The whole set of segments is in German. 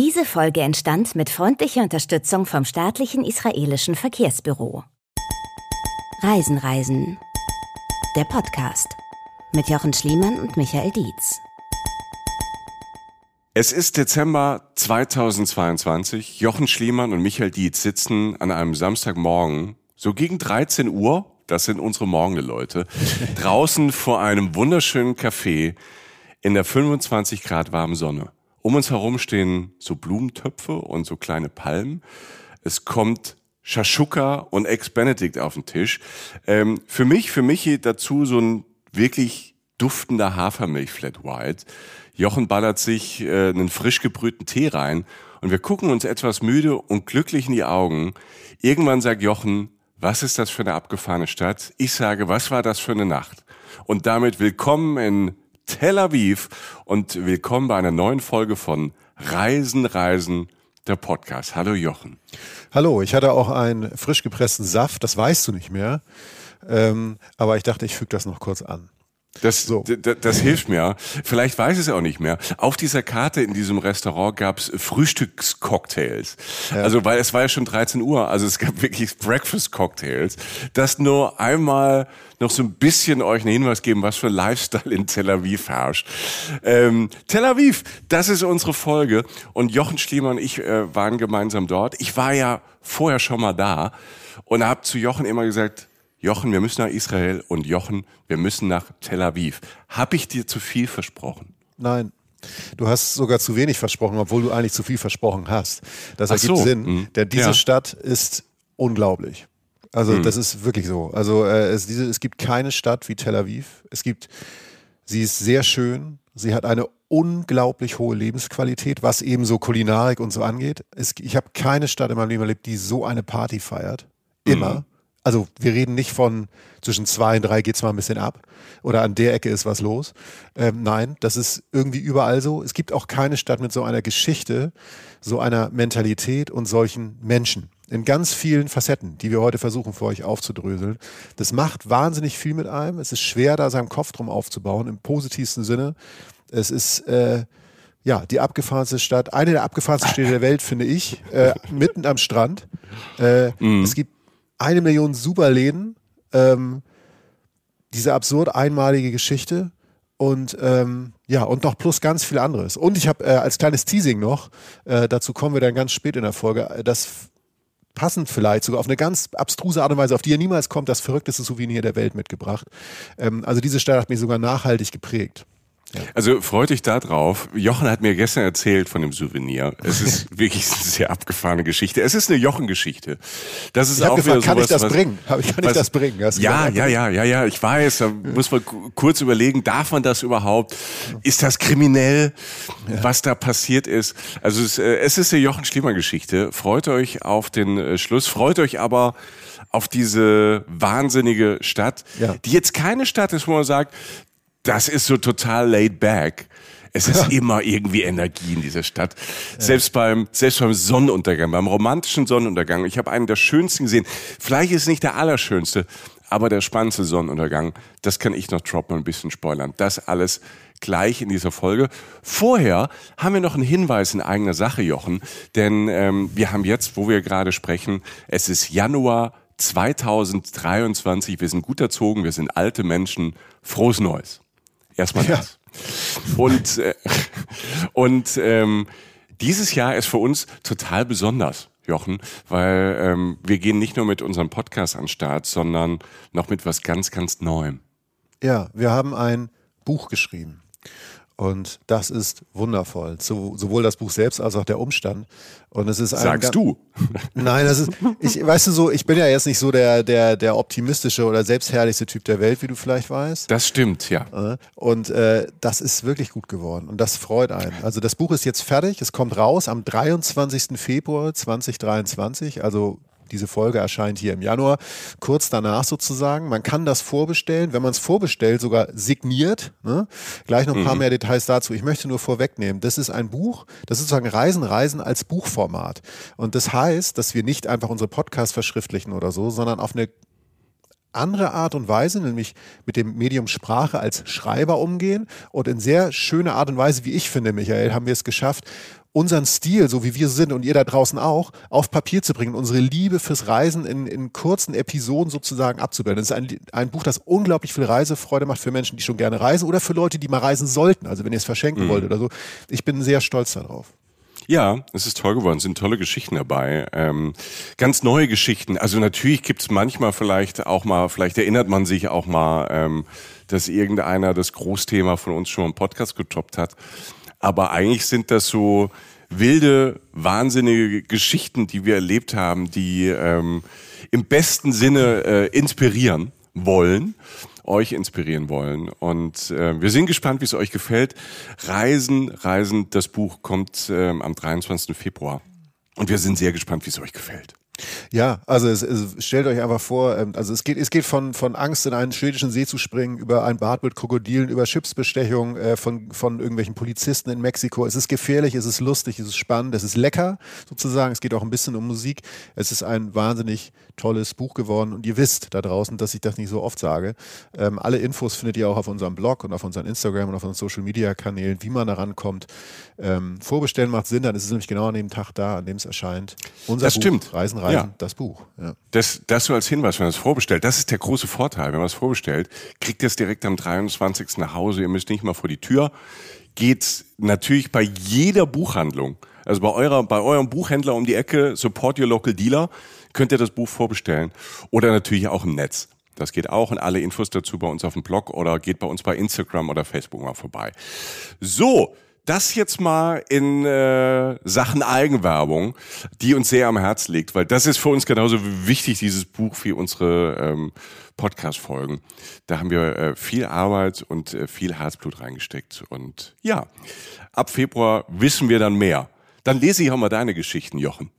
Diese Folge entstand mit freundlicher Unterstützung vom staatlichen israelischen Verkehrsbüro. Reisen, Reisen. Der Podcast mit Jochen Schliemann und Michael Dietz. Es ist Dezember 2022. Jochen Schliemann und Michael Dietz sitzen an einem Samstagmorgen, so gegen 13 Uhr, das sind unsere morgende Leute, draußen vor einem wunderschönen Café in der 25 Grad warmen Sonne. Um uns herum stehen so Blumentöpfe und so kleine Palmen. Es kommt Shashuka und Ex-Benedict auf den Tisch. Ähm, für mich, für mich dazu so ein wirklich duftender Hafermilch Flat White. Jochen ballert sich äh, einen frisch gebrühten Tee rein und wir gucken uns etwas müde und glücklich in die Augen. Irgendwann sagt Jochen, was ist das für eine abgefahrene Stadt? Ich sage, was war das für eine Nacht? Und damit willkommen in Tel Aviv und willkommen bei einer neuen Folge von Reisen, Reisen, der Podcast. Hallo Jochen. Hallo, ich hatte auch einen frisch gepressten Saft, das weißt du nicht mehr. Ähm, aber ich dachte, ich füge das noch kurz an. Das, so. das hilft mir. Vielleicht weiß es auch nicht mehr. Auf dieser Karte in diesem Restaurant gab es Frühstückscocktails. Ja. Also, weil es war ja schon 13 Uhr, also es gab wirklich Breakfast-Cocktails. Das nur einmal noch so ein bisschen euch einen Hinweis geben, was für Lifestyle in Tel Aviv herrscht. Ähm, Tel Aviv, das ist unsere Folge. Und Jochen Schliemann und ich äh, waren gemeinsam dort. Ich war ja vorher schon mal da und habe zu Jochen immer gesagt, Jochen, wir müssen nach Israel und Jochen, wir müssen nach Tel Aviv. Hab ich dir zu viel versprochen? Nein. Du hast sogar zu wenig versprochen, obwohl du eigentlich zu viel versprochen hast. Das ergibt so. Sinn, mhm. denn diese ja. Stadt ist unglaublich. Also mhm. das ist wirklich so. Also äh, es, diese, es gibt keine Stadt wie Tel Aviv. Es gibt, sie ist sehr schön. Sie hat eine unglaublich hohe Lebensqualität, was eben so Kulinarik und so angeht. Es, ich habe keine Stadt in meinem Leben erlebt, die so eine Party feiert. Immer. Mhm also wir reden nicht von zwischen zwei und drei geht es mal ein bisschen ab oder an der Ecke ist was los. Ähm, nein, das ist irgendwie überall so. Es gibt auch keine Stadt mit so einer Geschichte, so einer Mentalität und solchen Menschen in ganz vielen Facetten, die wir heute versuchen für euch aufzudröseln. Das macht wahnsinnig viel mit einem. Es ist schwer, da seinen Kopf drum aufzubauen, im positivsten Sinne. Es ist äh, ja die abgefahrenste Stadt, eine der abgefahrensten Städte der Welt, finde ich, äh, mitten am Strand. Äh, mm. Es gibt eine Million Superläden, ähm, diese absurd einmalige Geschichte und ähm, ja, und noch plus ganz viel anderes. Und ich habe äh, als kleines Teasing noch, äh, dazu kommen wir dann ganz spät in der Folge, äh, das passend vielleicht sogar auf eine ganz abstruse Art und Weise, auf die ihr niemals kommt, das verrückteste Souvenir der Welt mitgebracht. Ähm, also diese Stadt hat mich sogar nachhaltig geprägt. Ja. Also freut euch da drauf. Jochen hat mir gestern erzählt von dem Souvenir. Es ist wirklich eine sehr abgefahrene Geschichte. Es ist eine Jochen-Geschichte. Das ist ich auch gefragt, kann sowas, ich das bringen? Kann ich was, das bringen? ja, ja, ja, ja, ja. Ich weiß. Da muss man kurz überlegen, darf man das überhaupt? Ist das kriminell, was da passiert ist? Also es, äh, es ist eine Jochen Schliemann-Geschichte. Freut euch auf den äh, Schluss. Freut euch aber auf diese wahnsinnige Stadt, ja. die jetzt keine Stadt ist, wo man sagt, das ist so total laid back. Es ist immer irgendwie Energie in dieser Stadt. Ja. Selbst beim, selbst beim Sonnenuntergang, beim romantischen Sonnenuntergang. Ich habe einen der schönsten gesehen. Vielleicht ist es nicht der allerschönste, aber der spannendste Sonnenuntergang. Das kann ich noch droppen und ein bisschen spoilern. Das alles gleich in dieser Folge. Vorher haben wir noch einen Hinweis in eigener Sache, Jochen. Denn ähm, wir haben jetzt, wo wir gerade sprechen, es ist Januar 2023. Wir sind gut erzogen, wir sind alte Menschen. Frohes Neues. Erstmal das. Ja. Und, äh, und ähm, dieses Jahr ist für uns total besonders. Jochen, weil ähm, wir gehen nicht nur mit unserem Podcast an den Start, sondern noch mit was ganz, ganz Neuem. Ja, wir haben ein Buch geschrieben. Und das ist wundervoll. So, sowohl das Buch selbst als auch der Umstand. Und es ist Sagst du? Nein, das ist, ich, weißt du so, ich bin ja jetzt nicht so der, der, der optimistische oder selbstherrlichste Typ der Welt, wie du vielleicht weißt. Das stimmt, ja. Äh, und äh, das ist wirklich gut geworden. Und das freut einen. Also das Buch ist jetzt fertig. Es kommt raus am 23. Februar 2023. Also diese Folge erscheint hier im Januar, kurz danach sozusagen. Man kann das vorbestellen, wenn man es vorbestellt, sogar signiert. Ne? Gleich noch ein paar mhm. mehr Details dazu. Ich möchte nur vorwegnehmen, das ist ein Buch, das ist sozusagen Reisen, Reisen als Buchformat. Und das heißt, dass wir nicht einfach unsere Podcasts verschriftlichen oder so, sondern auf eine andere Art und Weise, nämlich mit dem Medium Sprache als Schreiber umgehen und in sehr schöner Art und Weise, wie ich finde, Michael, haben wir es geschafft, unseren Stil, so wie wir sind und ihr da draußen auch, auf Papier zu bringen, unsere Liebe fürs Reisen in, in kurzen Episoden sozusagen abzubilden. Das ist ein, ein Buch, das unglaublich viel Reisefreude macht für Menschen, die schon gerne reisen oder für Leute, die mal reisen sollten. Also wenn ihr es verschenken mhm. wollt oder so. Ich bin sehr stolz darauf. Ja, es ist toll geworden, es sind tolle Geschichten dabei. Ähm, ganz neue Geschichten. Also natürlich gibt's manchmal vielleicht auch mal, vielleicht erinnert man sich auch mal, ähm, dass irgendeiner das Großthema von uns schon im Podcast getoppt hat. Aber eigentlich sind das so wilde, wahnsinnige Geschichten, die wir erlebt haben, die ähm, im besten Sinne äh, inspirieren wollen, euch inspirieren wollen. Und äh, wir sind gespannt, wie es euch gefällt. Reisen, Reisen, das Buch kommt äh, am 23. Februar. Und wir sind sehr gespannt, wie es euch gefällt. Ja, also es, es, stellt euch einfach vor, ähm, also es geht, es geht von, von Angst in einen schwedischen See zu springen, über ein Bad mit Krokodilen, über Schiffsbestechung äh, von, von irgendwelchen Polizisten in Mexiko. Es ist gefährlich, es ist lustig, es ist spannend, es ist lecker sozusagen. Es geht auch ein bisschen um Musik. Es ist ein wahnsinnig tolles Buch geworden und ihr wisst da draußen, dass ich das nicht so oft sage. Ähm, alle Infos findet ihr auch auf unserem Blog und auf unseren Instagram und auf unseren Social Media Kanälen, wie man da rankommt. Ähm, vorbestellen macht Sinn, dann ist es nämlich genau an dem Tag da, an dem es erscheint. Unser das Buch, stimmt. Reisen, Reisen, ja. das Buch. Ja. Das, das so als Hinweis, wenn man es vorbestellt, das ist der große Vorteil. Wenn man es vorbestellt, kriegt ihr es direkt am 23. nach Hause. Ihr müsst nicht mal vor die Tür. Geht natürlich bei jeder Buchhandlung, also bei, eurer, bei eurem Buchhändler um die Ecke, Support Your Local Dealer, könnt ihr das Buch vorbestellen. Oder natürlich auch im Netz. Das geht auch und alle Infos dazu bei uns auf dem Blog oder geht bei uns bei Instagram oder Facebook mal vorbei. So, das jetzt mal in äh, Sachen Eigenwerbung, die uns sehr am Herz liegt, weil das ist für uns genauso wichtig, dieses Buch, wie unsere ähm, Podcast-Folgen. Da haben wir äh, viel Arbeit und äh, viel Herzblut reingesteckt. Und ja, ab Februar wissen wir dann mehr. Dann lese ich auch mal deine Geschichten, Jochen.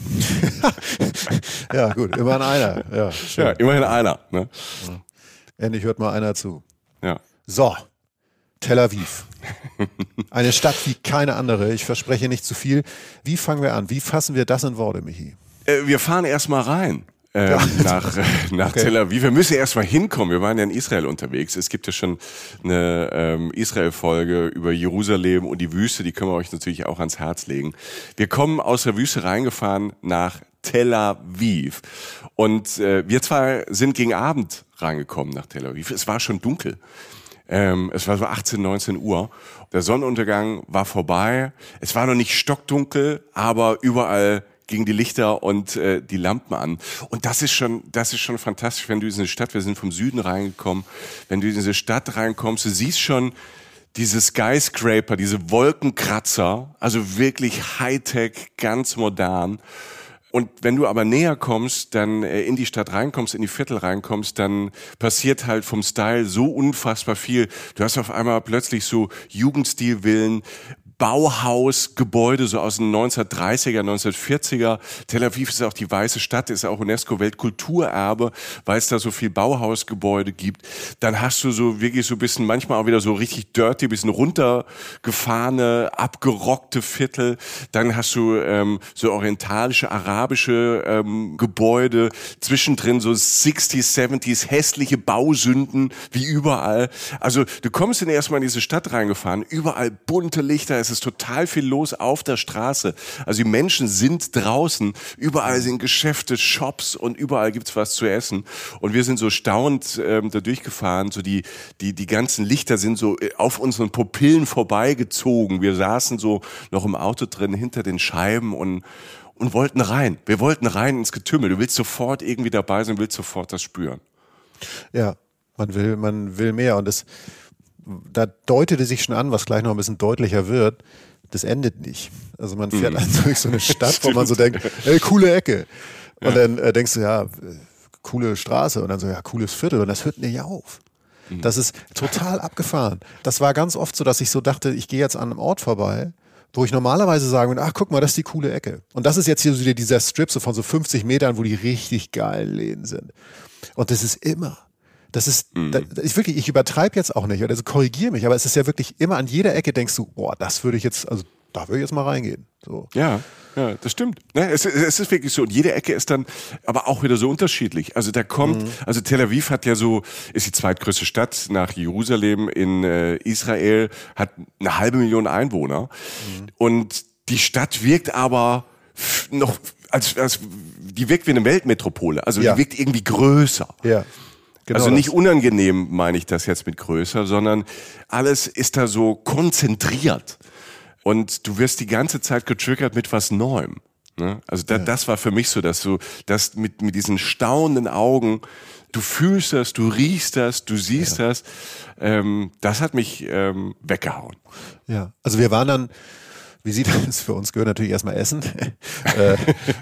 ja, gut, immerhin einer. Ja, schön. ja immerhin einer. Ne? Endlich hört mal einer zu. Ja. So, Tel Aviv. Eine Stadt wie keine andere. Ich verspreche nicht zu viel. Wie fangen wir an? Wie fassen wir das in Worte, Michi? Äh, wir fahren erstmal rein. Ähm, ja. nach, äh, nach okay. Tel Aviv. Wir müssen erstmal hinkommen. Wir waren ja in Israel unterwegs. Es gibt ja schon eine ähm, Israel-Folge über Jerusalem und die Wüste. Die können wir euch natürlich auch ans Herz legen. Wir kommen aus der Wüste reingefahren nach Tel Aviv. Und äh, wir zwei sind gegen Abend reingekommen nach Tel Aviv. Es war schon dunkel. Ähm, es war so 18, 19 Uhr. Der Sonnenuntergang war vorbei. Es war noch nicht stockdunkel, aber überall gingen die Lichter und äh, die Lampen an. Und das ist schon, das ist schon fantastisch, wenn du in diese Stadt, wir sind vom Süden reingekommen, wenn du in diese Stadt reinkommst, du siehst schon diese Skyscraper, diese Wolkenkratzer, also wirklich Hightech, ganz modern. Und wenn du aber näher kommst, dann äh, in die Stadt reinkommst, in die Viertel reinkommst, dann passiert halt vom Style so unfassbar viel. Du hast auf einmal plötzlich so Jugendstilvillen, Bauhausgebäude so aus den 1930er, 1940er. Tel Aviv ist auch die weiße Stadt, ist auch UNESCO-Weltkulturerbe, weil es da so viel Bauhausgebäude gibt. Dann hast du so wirklich so ein bisschen, manchmal auch wieder so richtig dirty, bisschen runtergefahrene, abgerockte Viertel. Dann hast du ähm, so orientalische, arabische ähm, Gebäude. Zwischendrin so 60s, 70s, hässliche Bausünden, wie überall. Also du kommst dann erstmal in diese Stadt reingefahren, überall bunte Lichter, es ist total viel los auf der Straße. Also die Menschen sind draußen, überall sind Geschäfte, Shops und überall gibt's was zu essen. Und wir sind so staunend ähm, da durchgefahren, so die, die, die ganzen Lichter sind so äh, auf unseren Pupillen vorbeigezogen. Wir saßen so noch im Auto drin hinter den Scheiben und, und wollten rein. Wir wollten rein ins Getümmel. Du willst sofort irgendwie dabei sein, willst sofort das spüren. Ja, man will, man will mehr und das, da deutete sich schon an, was gleich noch ein bisschen deutlicher wird, das endet nicht. Also man fährt mhm. also durch so eine Stadt, wo man so denkt, ey, coole Ecke. Und ja. dann äh, denkst du, ja, coole Straße und dann so, ja, cooles Viertel und das hört nicht auf. Mhm. Das ist total abgefahren. Das war ganz oft so, dass ich so dachte, ich gehe jetzt an einem Ort vorbei, wo ich normalerweise sagen würde, ach guck mal, das ist die coole Ecke. Und das ist jetzt hier so dieser Strip so von so 50 Metern, wo die richtig geilen Läden sind. Und das ist immer das ist, mhm. da, ich wirklich, ich übertreibe jetzt auch nicht, also korrigiere mich, aber es ist ja wirklich immer an jeder Ecke denkst du, boah, das würde ich jetzt, also da würde ich jetzt mal reingehen. So. Ja, ja, das stimmt. Ne, es, es, ist wirklich so. Und jede Ecke ist dann aber auch wieder so unterschiedlich. Also da kommt, mhm. also Tel Aviv hat ja so, ist die zweitgrößte Stadt nach Jerusalem in äh, Israel, hat eine halbe Million Einwohner. Mhm. Und die Stadt wirkt aber noch, als, als die wirkt wie eine Weltmetropole. Also ja. die wirkt irgendwie größer. Ja. Genau also nicht das. unangenehm meine ich das jetzt mit größer, sondern alles ist da so konzentriert. Und du wirst die ganze Zeit getriggert mit was Neuem. Ne? Also da, ja. das war für mich so, dass du das mit, mit diesen staunenden Augen, du fühlst das, du riechst das, du siehst ja. das. Ähm, das hat mich ähm, weggehauen. Ja, also wir waren dann wie sieht das für uns? Gehört natürlich erstmal Essen. äh,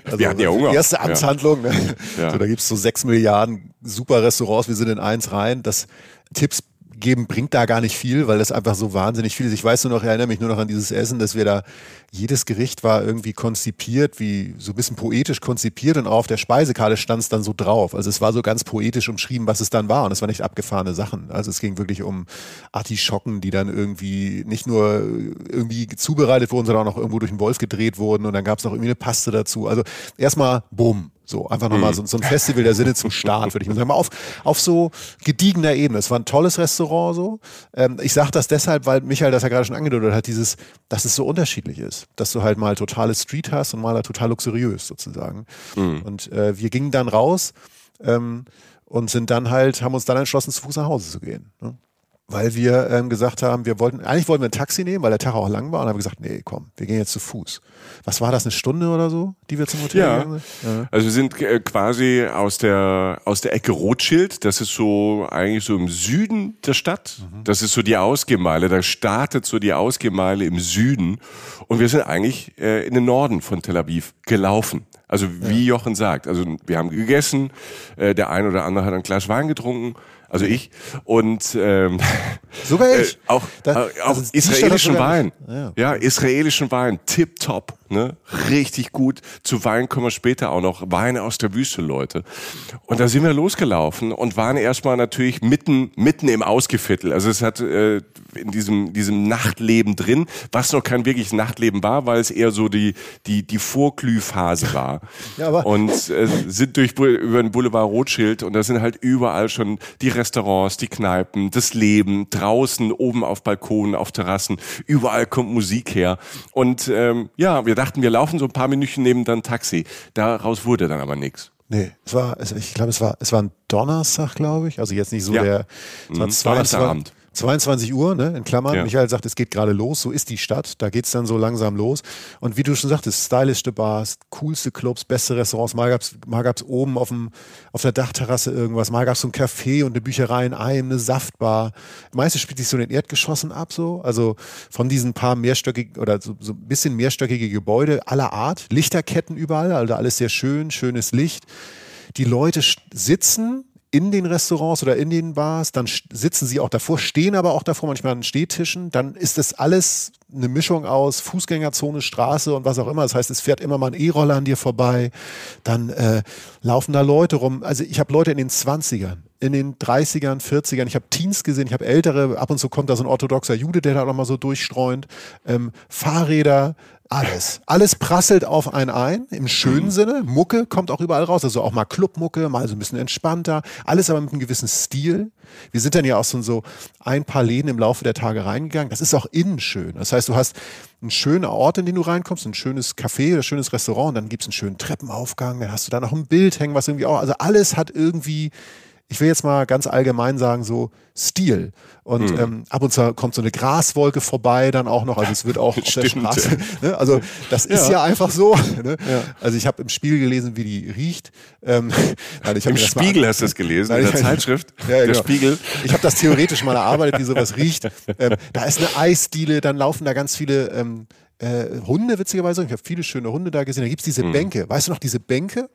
also wir hatten ja Hunger. Erste Amtshandlung. Ne? Ja. So, da gibt's so sechs Milliarden super Restaurants. Wir sind in eins rein. Das Tipps geben bringt da gar nicht viel, weil das einfach so wahnsinnig viel ist. Ich weiß nur noch, ich erinnere mich nur noch an dieses Essen, dass wir da, jedes Gericht war irgendwie konzipiert, wie so ein bisschen poetisch konzipiert und auf der Speisekarte stand es dann so drauf. Also es war so ganz poetisch umschrieben, was es dann war und es waren nicht abgefahrene Sachen. Also es ging wirklich um Artischocken, die dann irgendwie nicht nur irgendwie zubereitet wurden, sondern auch noch irgendwo durch den Wolf gedreht wurden und dann gab es noch irgendwie eine Paste dazu. Also erstmal bumm, so, einfach nochmal mhm. so, so ein Festival der Sinne zum Start, würde ich mal sagen. Mal auf, auf so gediegener Ebene. Es war ein tolles Restaurant so. Ähm, ich sage das deshalb, weil Michael das ja gerade schon angedeutet hat, dieses, dass es so unterschiedlich ist. Dass du halt mal totales Street hast und mal halt total luxuriös sozusagen. Mhm. Und äh, wir gingen dann raus ähm, und sind dann halt, haben uns dann entschlossen, zu Fuß nach Hause zu gehen. Ne? Weil wir ähm, gesagt haben, wir wollten, eigentlich wollten wir ein Taxi nehmen, weil der Tag auch lang war und haben gesagt, nee, komm, wir gehen jetzt zu Fuß. Was war das, eine Stunde oder so, die wir zum Hotel ja. gegangen sind? Ja. Also wir sind äh, quasi aus der, aus der Ecke Rothschild, das ist so eigentlich so im Süden der Stadt. Mhm. Das ist so die Ausgehmeile, da startet so die Ausgehmeile im Süden und wir sind eigentlich äh, in den Norden von Tel Aviv gelaufen. Also wie ja. Jochen sagt, also wir haben gegessen, äh, der ein oder andere hat ein Glas Wein getrunken also ich und ähm, sogar ich äh, auch, da, äh, auch also israelischen Wein, ja. ja. israelischen Wein, tip top, ne, richtig gut. Zu Wein kommen wir später auch noch. Weine aus der Wüste, Leute. Und da sind wir losgelaufen und waren erstmal natürlich mitten mitten im Ausgeviertel. Also es hat äh, in diesem diesem Nachtleben drin, was noch kein wirkliches Nachtleben war, weil es eher so die die die Vorglühphase war. ja, aber und äh, sind durch über den Boulevard Rothschild und da sind halt überall schon die Restaurants, die Kneipen, das Leben draußen, oben auf Balkonen, auf Terrassen, überall kommt Musik her. Und ähm, ja, wir dachten, wir laufen so ein paar Minuten neben dann Taxi. Daraus wurde dann aber nichts. Nee, es war, ich glaube, es war, es war ein Donnerstag, glaube ich. Also jetzt nicht so ja. der, es war mhm. Donnerstagabend. 22 Uhr, ne, in Klammern. Ja. Michael sagt, es geht gerade los, so ist die Stadt, da geht's dann so langsam los. Und wie du schon sagtest, stylischste Bars, coolste Clubs, beste Restaurants. Mal gab's, mal gab's oben auf, dem, auf der Dachterrasse irgendwas, mal gab's so ein Café und eine Bücherei in einem, eine Saftbar. Meistens spielt sich so in den Erdgeschossen ab, so. Also von diesen paar mehrstöckigen oder so, so ein bisschen mehrstöckige Gebäude aller Art. Lichterketten überall, also alles sehr schön, schönes Licht. Die Leute sitzen in den Restaurants oder in den Bars, dann sitzen sie auch davor, stehen aber auch davor, manchmal an Stehtischen, dann ist das alles eine Mischung aus Fußgängerzone, Straße und was auch immer. Das heißt, es fährt immer mal ein E-Roller an dir vorbei, dann äh, laufen da Leute rum. Also ich habe Leute in den 20ern, in den 30ern, 40ern, ich habe Teens gesehen, ich habe ältere, ab und zu kommt da so ein orthodoxer Jude, der da nochmal so durchstreunt, ähm, Fahrräder, alles. Alles prasselt auf einen ein, im schönen mhm. Sinne. Mucke kommt auch überall raus. Also auch mal Clubmucke, mal so ein bisschen entspannter. Alles aber mit einem gewissen Stil. Wir sind dann ja auch so ein paar Läden im Laufe der Tage reingegangen. Das ist auch innen schön. Das heißt, du hast einen schönen Ort, in den du reinkommst, ein schönes Café oder ein schönes Restaurant. Und dann gibt's einen schönen Treppenaufgang. Dann hast du da noch ein Bild hängen, was irgendwie auch, also alles hat irgendwie ich will jetzt mal ganz allgemein sagen, so Stil. Und mhm. ähm, ab und zu kommt so eine Graswolke vorbei dann auch noch. Also es wird auch auf der Straße. Ne? Also das ist ja, ja einfach so. Ne? Ja. Also ich habe im Spiegel gelesen, wie die riecht. Ähm, nein, Im Spiegel hast du es gelesen, nein, in der Zeitschrift. Ja, der genau. Spiegel. Ich habe das theoretisch mal erarbeitet, wie sowas riecht. Ähm, da ist eine Eisdiele, dann laufen da ganz viele ähm, äh, Hunde, witzigerweise. Ich habe viele schöne Hunde da gesehen. Da gibt's diese mhm. Bänke. Weißt du noch, diese Bänke?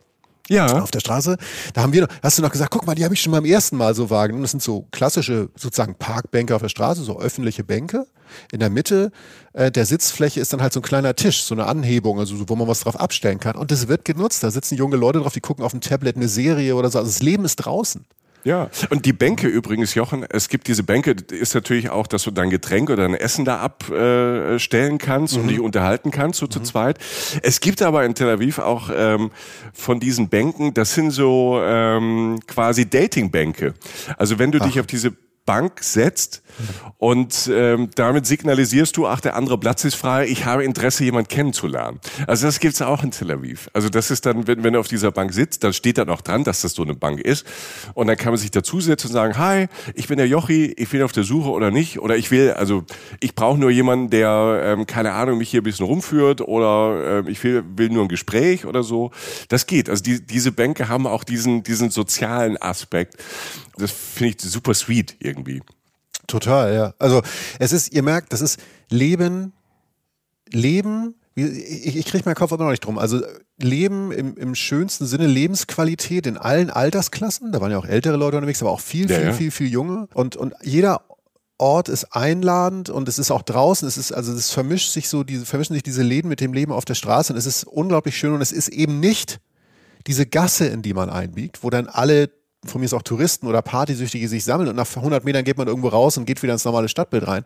Ja. auf der Straße. Da haben wir, noch, hast du noch gesagt, guck mal, die habe ich schon beim ersten Mal so wahrgenommen. Das sind so klassische sozusagen Parkbänke auf der Straße, so öffentliche Bänke. In der Mitte äh, der Sitzfläche ist dann halt so ein kleiner Tisch, so eine Anhebung, also wo man was drauf abstellen kann. Und das wird genutzt. Da sitzen junge Leute drauf, die gucken auf dem Tablet eine Serie oder so. Also das Leben ist draußen. Ja, und die Bänke übrigens, Jochen, es gibt diese Bänke, ist natürlich auch, dass du dein Getränk oder dein Essen da abstellen kannst mhm. und dich unterhalten kannst, so mhm. zu zweit. Es gibt aber in Tel Aviv auch ähm, von diesen Bänken, das sind so ähm, quasi Dating-Bänke. Also wenn du Ach. dich auf diese Bank setzt und ähm, damit signalisierst du, ach, der andere Platz ist frei, ich habe Interesse, jemand kennenzulernen. Also das gibt's auch in Tel Aviv. Also das ist dann, wenn, wenn du auf dieser Bank sitzt, dann steht dann auch dran, dass das so eine Bank ist. Und dann kann man sich dazusetzen und sagen, hi, ich bin der Jochi, ich bin auf der Suche oder nicht. Oder ich will, also ich brauche nur jemanden, der, ähm, keine Ahnung, mich hier ein bisschen rumführt oder äh, ich will, will nur ein Gespräch oder so. Das geht. Also die, diese Bänke haben auch diesen, diesen sozialen Aspekt. Das finde ich super sweet irgendwie. Total, ja. Also es ist, ihr merkt, das ist Leben, Leben, ich, ich kriege meinen Kopf aber noch nicht drum. Also Leben im, im schönsten Sinne, Lebensqualität in allen Altersklassen. Da waren ja auch ältere Leute unterwegs, aber auch viel, ja, viel, ja. viel, viel junge. Und, und jeder Ort ist einladend und es ist auch draußen. Es ist, also es vermischt sich so, diese, vermischen sich diese Läden mit dem Leben auf der Straße und es ist unglaublich schön und es ist eben nicht diese Gasse, in die man einbiegt, wo dann alle von mir ist auch Touristen oder Partysüchtige sich sammeln und nach 100 Metern geht man irgendwo raus und geht wieder ins normale Stadtbild rein.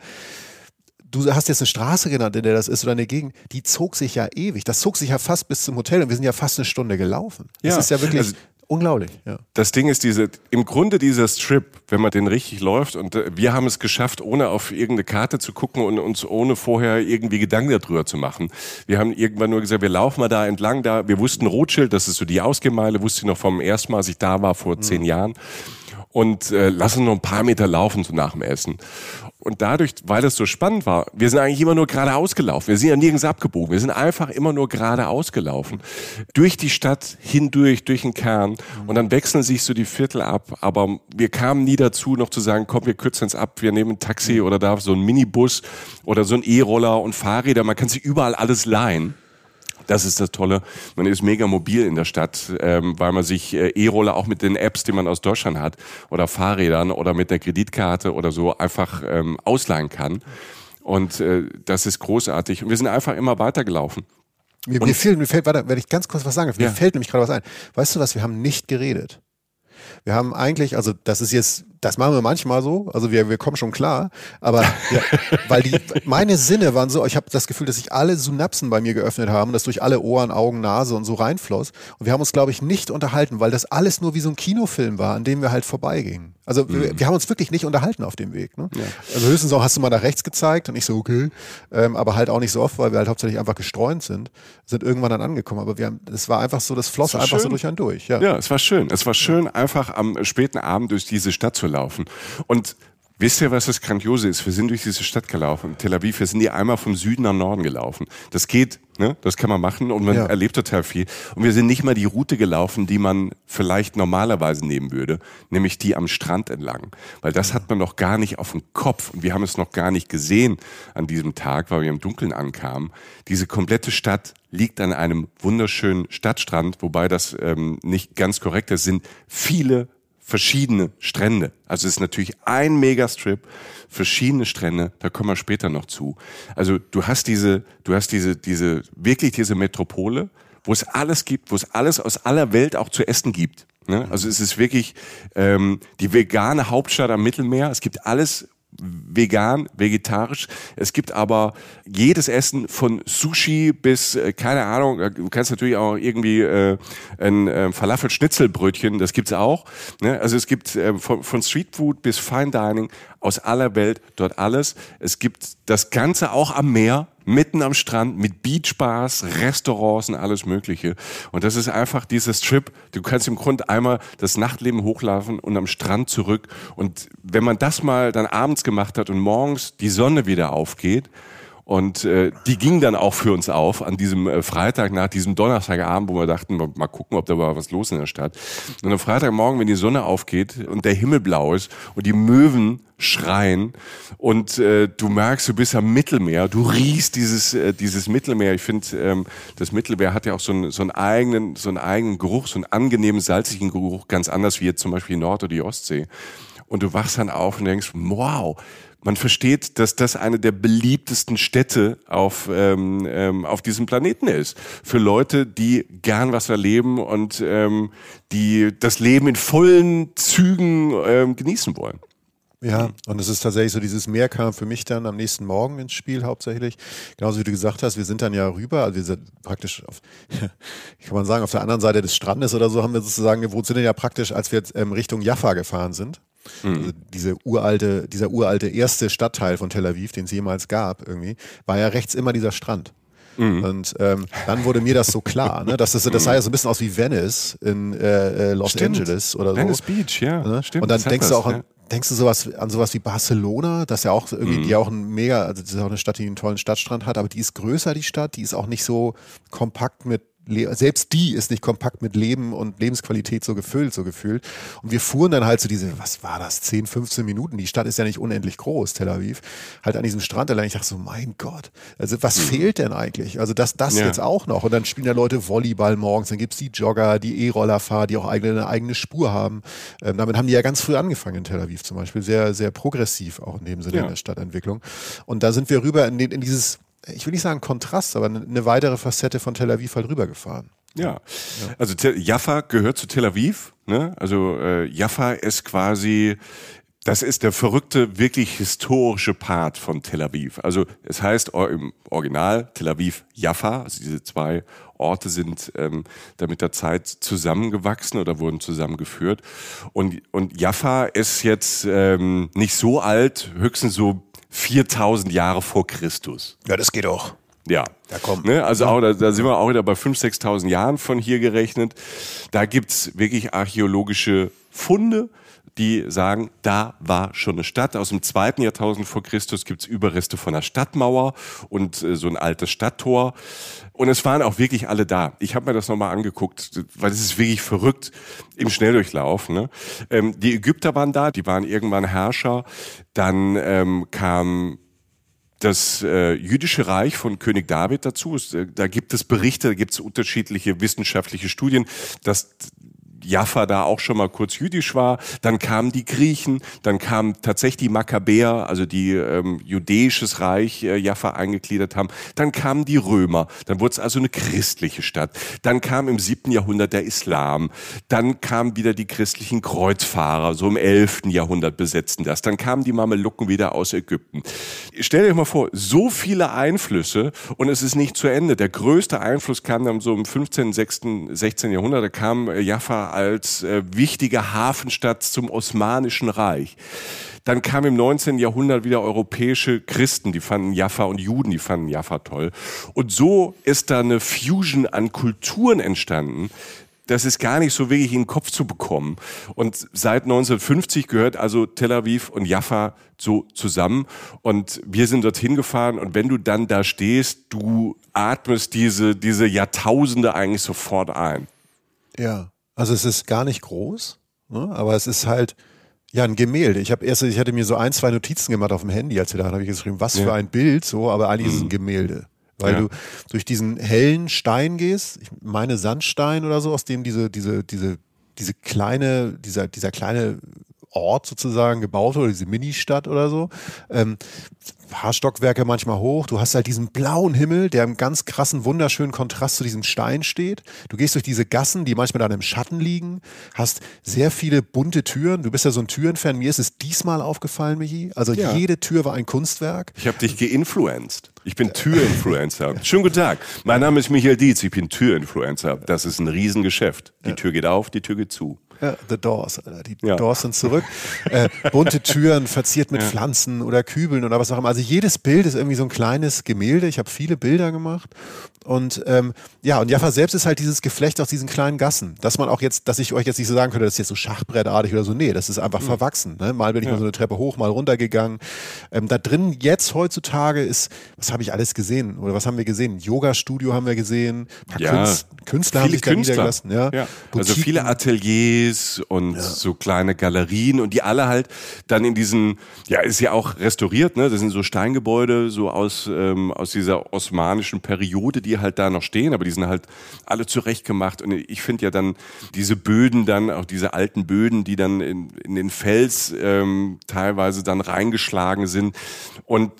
Du hast jetzt eine Straße genannt, in der das ist oder eine Gegend, die zog sich ja ewig. Das zog sich ja fast bis zum Hotel und wir sind ja fast eine Stunde gelaufen. Ja, das ist ja wirklich. Also Unglaublich, ja. Das Ding ist diese, im Grunde dieser Strip, wenn man den richtig läuft und äh, wir haben es geschafft, ohne auf irgendeine Karte zu gucken und uns ohne vorher irgendwie Gedanken darüber zu machen. Wir haben irgendwann nur gesagt, wir laufen mal da entlang da. Wir wussten Rothschild, das ist so die Ausgemeile, wusste ich noch vom ersten Mal, als ich da war vor mhm. zehn Jahren und äh, lassen noch ein paar Meter laufen so nach dem Essen. Und dadurch, weil das so spannend war, wir sind eigentlich immer nur geradeaus gelaufen. Wir sind ja nirgends abgebogen. Wir sind einfach immer nur geradeaus gelaufen. Durch die Stadt hindurch, durch den Kern. Und dann wechseln sich so die Viertel ab. Aber wir kamen nie dazu, noch zu sagen, komm, wir kürzen uns ab, wir nehmen ein Taxi oder da so ein Minibus oder so ein E-Roller und Fahrräder. Man kann sich überall alles leihen. Das ist das Tolle. Man ist mega mobil in der Stadt, ähm, weil man sich äh, E-Roller auch mit den Apps, die man aus Deutschland hat, oder Fahrrädern oder mit der Kreditkarte oder so einfach ähm, ausleihen kann. Und äh, das ist großartig. Und wir sind einfach immer weitergelaufen. Mir, mir, fehlt, mir fällt, warte, werde ich ganz kurz was sagen. Mir ja. fällt nämlich gerade was ein. Weißt du was? Wir haben nicht geredet. Wir haben eigentlich, also das ist jetzt das machen wir manchmal so, also wir, wir kommen schon klar, aber ja, weil die, meine Sinne waren so, ich habe das Gefühl, dass sich alle Synapsen bei mir geöffnet haben, dass durch alle Ohren, Augen, Nase und so reinfloss. Und wir haben uns, glaube ich, nicht unterhalten, weil das alles nur wie so ein Kinofilm war, an dem wir halt vorbeigingen. Also mhm. wir, wir, haben uns wirklich nicht unterhalten auf dem Weg. Ne? Ja. Also höchstens auch hast du mal nach rechts gezeigt und ich so, okay, ähm, aber halt auch nicht so oft, weil wir halt hauptsächlich einfach gestreunt sind, sind irgendwann dann angekommen. Aber wir haben, es war einfach so, das floss einfach schön. so durch einen durch. Ja. ja, es war schön. Es war schön, einfach am späten Abend durch diese Stadt zu laufen. Und Wisst ihr, was das Grandiose ist? Wir sind durch diese Stadt gelaufen, Tel Aviv. Wir sind hier einmal vom Süden nach Norden gelaufen. Das geht, ne? Das kann man machen und man ja. erlebt total viel. Und wir sind nicht mal die Route gelaufen, die man vielleicht normalerweise nehmen würde, nämlich die am Strand entlang. Weil das hat man noch gar nicht auf dem Kopf und wir haben es noch gar nicht gesehen an diesem Tag, weil wir im Dunkeln ankamen. Diese komplette Stadt liegt an einem wunderschönen Stadtstrand, wobei das ähm, nicht ganz korrekt ist, sind viele verschiedene Strände. Also es ist natürlich ein Megastrip, verschiedene Strände, da kommen wir später noch zu. Also du hast diese, du hast diese, diese, wirklich diese Metropole, wo es alles gibt, wo es alles aus aller Welt auch zu essen gibt. Ne? Also es ist wirklich ähm, die vegane Hauptstadt am Mittelmeer. Es gibt alles vegan, vegetarisch. Es gibt aber jedes Essen von Sushi bis, äh, keine Ahnung, äh, du kannst natürlich auch irgendwie äh, ein äh, Falafel-Schnitzelbrötchen, das gibt's auch. Ne? Also es gibt äh, von, von Streetfood bis Fine Dining aus aller Welt dort alles. Es gibt das Ganze auch am Meer, mitten am Strand mit Beachbars, Restaurants und alles Mögliche. Und das ist einfach dieses Trip. Du kannst im Grunde einmal das Nachtleben hochlaufen und am Strand zurück. Und wenn man das mal dann abends gemacht hat und morgens die Sonne wieder aufgeht, und äh, die ging dann auch für uns auf an diesem äh, Freitag nach diesem Donnerstagabend, wo wir dachten, mal, gucken, ob da war was los in der Stadt. Und am Freitagmorgen, wenn die Sonne aufgeht und der Himmel blau ist und die Möwen schreien und äh, du merkst, du bist am Mittelmeer, du riechst dieses äh, dieses Mittelmeer. Ich finde, ähm, das Mittelmeer hat ja auch so einen so einen eigenen so einen eigenen Geruch, so einen angenehmen salzigen Geruch, ganz anders wie jetzt zum Beispiel Nord- oder die Ostsee. Und du wachst dann auf und denkst, wow, man versteht, dass das eine der beliebtesten Städte auf, ähm, ähm, auf diesem Planeten ist. Für Leute, die gern was erleben und ähm, die das Leben in vollen Zügen ähm, genießen wollen. Ja, und es ist tatsächlich so, dieses Meer kam für mich dann am nächsten Morgen ins Spiel hauptsächlich. Genauso wie du gesagt hast, wir sind dann ja rüber, also wir sind praktisch auf, kann man sagen, auf der anderen Seite des Strandes oder so haben wir sozusagen gewohnt, sind ja praktisch, als wir jetzt ähm, Richtung Jaffa gefahren sind Mhm. Also diese uralte, dieser uralte erste Stadtteil von Tel Aviv, den es jemals gab, irgendwie, war ja rechts immer dieser Strand. Mhm. Und ähm, dann wurde mir das so klar, ne? dass das, das sah ja so ein bisschen aus wie Venice in äh, äh Los stimmt. Angeles oder so. Venice Beach, ja. Ne? Stimmt, und dann denkst du auch an, ja. denkst du sowas an sowas wie Barcelona, das ja auch irgendwie, mhm. die auch ein mega, also das ist auch eine Stadt, die einen tollen Stadtstrand hat, aber die ist größer, die Stadt, die ist auch nicht so kompakt mit selbst die ist nicht kompakt mit Leben und Lebensqualität so gefüllt, so gefühlt. Und wir fuhren dann halt so diese, was war das, 10, 15 Minuten. Die Stadt ist ja nicht unendlich groß, Tel Aviv. Halt an diesem Strand allein. Ich dachte so, mein Gott, also was mhm. fehlt denn eigentlich? Also das, das ja. jetzt auch noch. Und dann spielen da Leute Volleyball morgens. Dann gibt's die Jogger, die E-Rollerfahrer, die auch eigene, eine eigene Spur haben. Ähm, damit haben die ja ganz früh angefangen in Tel Aviv zum Beispiel. Sehr, sehr progressiv auch in dem Sinne ja. in der Stadtentwicklung. Und da sind wir rüber in, den, in dieses ich will nicht sagen Kontrast, aber eine weitere Facette von Tel Aviv halt rübergefahren. Ja, also Jaffa gehört zu Tel Aviv. Ne? Also äh, Jaffa ist quasi das ist der verrückte, wirklich historische Part von Tel Aviv. Also es heißt im Original Tel Aviv Jaffa, also diese zwei Orte sind ähm, da mit der Zeit zusammengewachsen oder wurden zusammengeführt. Und, und Jaffa ist jetzt ähm, nicht so alt, höchstens so 4000 Jahre vor Christus. Ja, das geht auch. Ja. Da kommt. Ne? Also auch, da, da sind wir auch wieder bei 5.000, 6.000 Jahren von hier gerechnet. Da gibt's wirklich archäologische Funde, die sagen, da war schon eine Stadt. Aus dem zweiten Jahrtausend vor Christus gibt's Überreste von einer Stadtmauer und äh, so ein altes Stadttor. Und es waren auch wirklich alle da. Ich habe mir das nochmal angeguckt, weil es ist wirklich verrückt im Schnelldurchlauf. Ne? Ähm, die Ägypter waren da, die waren irgendwann Herrscher. Dann ähm, kam das äh, jüdische Reich von König David dazu. Äh, da gibt es Berichte, da gibt es unterschiedliche wissenschaftliche Studien, dass Jaffa da auch schon mal kurz jüdisch war. Dann kamen die Griechen, dann kamen tatsächlich die Makkabäer, also die ähm, judäisches Reich äh, Jaffa eingegliedert haben. Dann kamen die Römer, dann wurde es also eine christliche Stadt. Dann kam im siebten Jahrhundert der Islam. Dann kamen wieder die christlichen Kreuzfahrer, so im elften Jahrhundert besetzten das. Dann kamen die Mamelucken wieder aus Ägypten. Stell dir mal vor, so viele Einflüsse und es ist nicht zu Ende. Der größte Einfluss kam dann so im 15., 16., 16. Jahrhundert. Da kam äh, Als äh, wichtige Hafenstadt zum Osmanischen Reich. Dann kam im 19. Jahrhundert wieder europäische Christen, die fanden Jaffa und Juden, die fanden Jaffa toll. Und so ist da eine Fusion an Kulturen entstanden, das ist gar nicht so wirklich in den Kopf zu bekommen. Und seit 1950 gehört also Tel Aviv und Jaffa so zusammen. Und wir sind dorthin gefahren. Und wenn du dann da stehst, du atmest diese, diese Jahrtausende eigentlich sofort ein. Ja. Also es ist gar nicht groß, ne? aber es ist halt ja ein Gemälde. Ich habe erst, ich hatte mir so ein, zwei Notizen gemacht auf dem Handy, als wir da habe ich geschrieben, was ja. für ein Bild, so, aber eigentlich mhm. ist es ein mhm. Gemälde. Weil ja. du durch diesen hellen Stein gehst, ich meine Sandstein oder so, aus dem diese, diese, diese, diese kleine, dieser, dieser kleine Ort sozusagen gebaut wurde, diese Ministadt oder so. Ähm, paar Stockwerke manchmal hoch. Du hast halt diesen blauen Himmel, der im ganz krassen, wunderschönen Kontrast zu diesem Stein steht. Du gehst durch diese Gassen, die manchmal dann im Schatten liegen, hast sehr viele bunte Türen. Du bist ja so ein Türenfan. Mir ist es diesmal aufgefallen, Michi. Also ja. jede Tür war ein Kunstwerk. Ich habe dich geinfluenced. Ich bin Türinfluencer. Schönen guten Tag. Mein Name ist Michael Dietz. Ich bin Türinfluencer. Das ist ein Riesengeschäft. Die Tür geht auf, die Tür geht zu. Ja, The Doors, Alter. Die ja. Doors sind zurück. Äh, bunte Türen verziert mit ja. Pflanzen oder Kübeln oder was auch immer. Also jedes Bild ist irgendwie so ein kleines Gemälde. Ich habe viele Bilder gemacht. Und ähm, ja, und Jaffa selbst ist halt dieses Geflecht aus diesen kleinen Gassen. Dass man auch jetzt, dass ich euch jetzt nicht so sagen könnte, das ist jetzt so schachbrettartig oder so. Nee, das ist einfach mhm. verwachsen. Ne? Mal bin ich ja. mal so eine Treppe hoch, mal runter gegangen. Ähm, da drin jetzt heutzutage ist, was habe ich alles gesehen? Oder was haben wir gesehen? Yoga-Studio haben wir gesehen. Ja, Künstler, Künstler haben sich da niedergelassen. Ja. ja. Also viele Ateliers und so kleine Galerien und die alle halt dann in diesen, ja, ist ja auch restauriert, ne? Das sind so Steingebäude, so aus, ähm, aus dieser osmanischen Periode, die halt da noch stehen, aber die sind halt alle zurechtgemacht. Und ich finde ja dann diese Böden dann, auch diese alten Böden, die dann in, in den Fels ähm, teilweise dann reingeschlagen sind. Und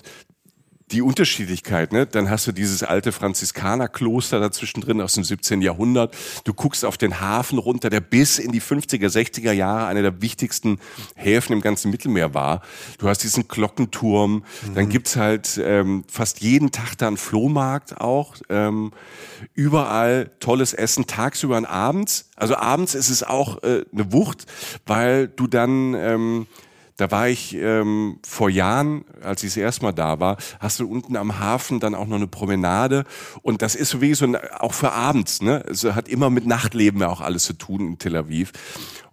die Unterschiedlichkeit, ne? Dann hast du dieses alte Franziskanerkloster dazwischen drin aus dem 17. Jahrhundert. Du guckst auf den Hafen runter, der bis in die 50er, 60er Jahre einer der wichtigsten Häfen im ganzen Mittelmeer war. Du hast diesen Glockenturm. Mhm. Dann gibt's halt ähm, fast jeden Tag da einen Flohmarkt auch. Ähm, überall tolles Essen, tagsüber und abends. Also abends ist es auch äh, eine Wucht, weil du dann ähm, da war ich ähm, vor Jahren, als ich das erste Mal da war, hast du unten am Hafen dann auch noch eine Promenade und das ist so wie so ein, auch für abends, ne? Es hat immer mit Nachtleben ja auch alles zu tun in Tel Aviv.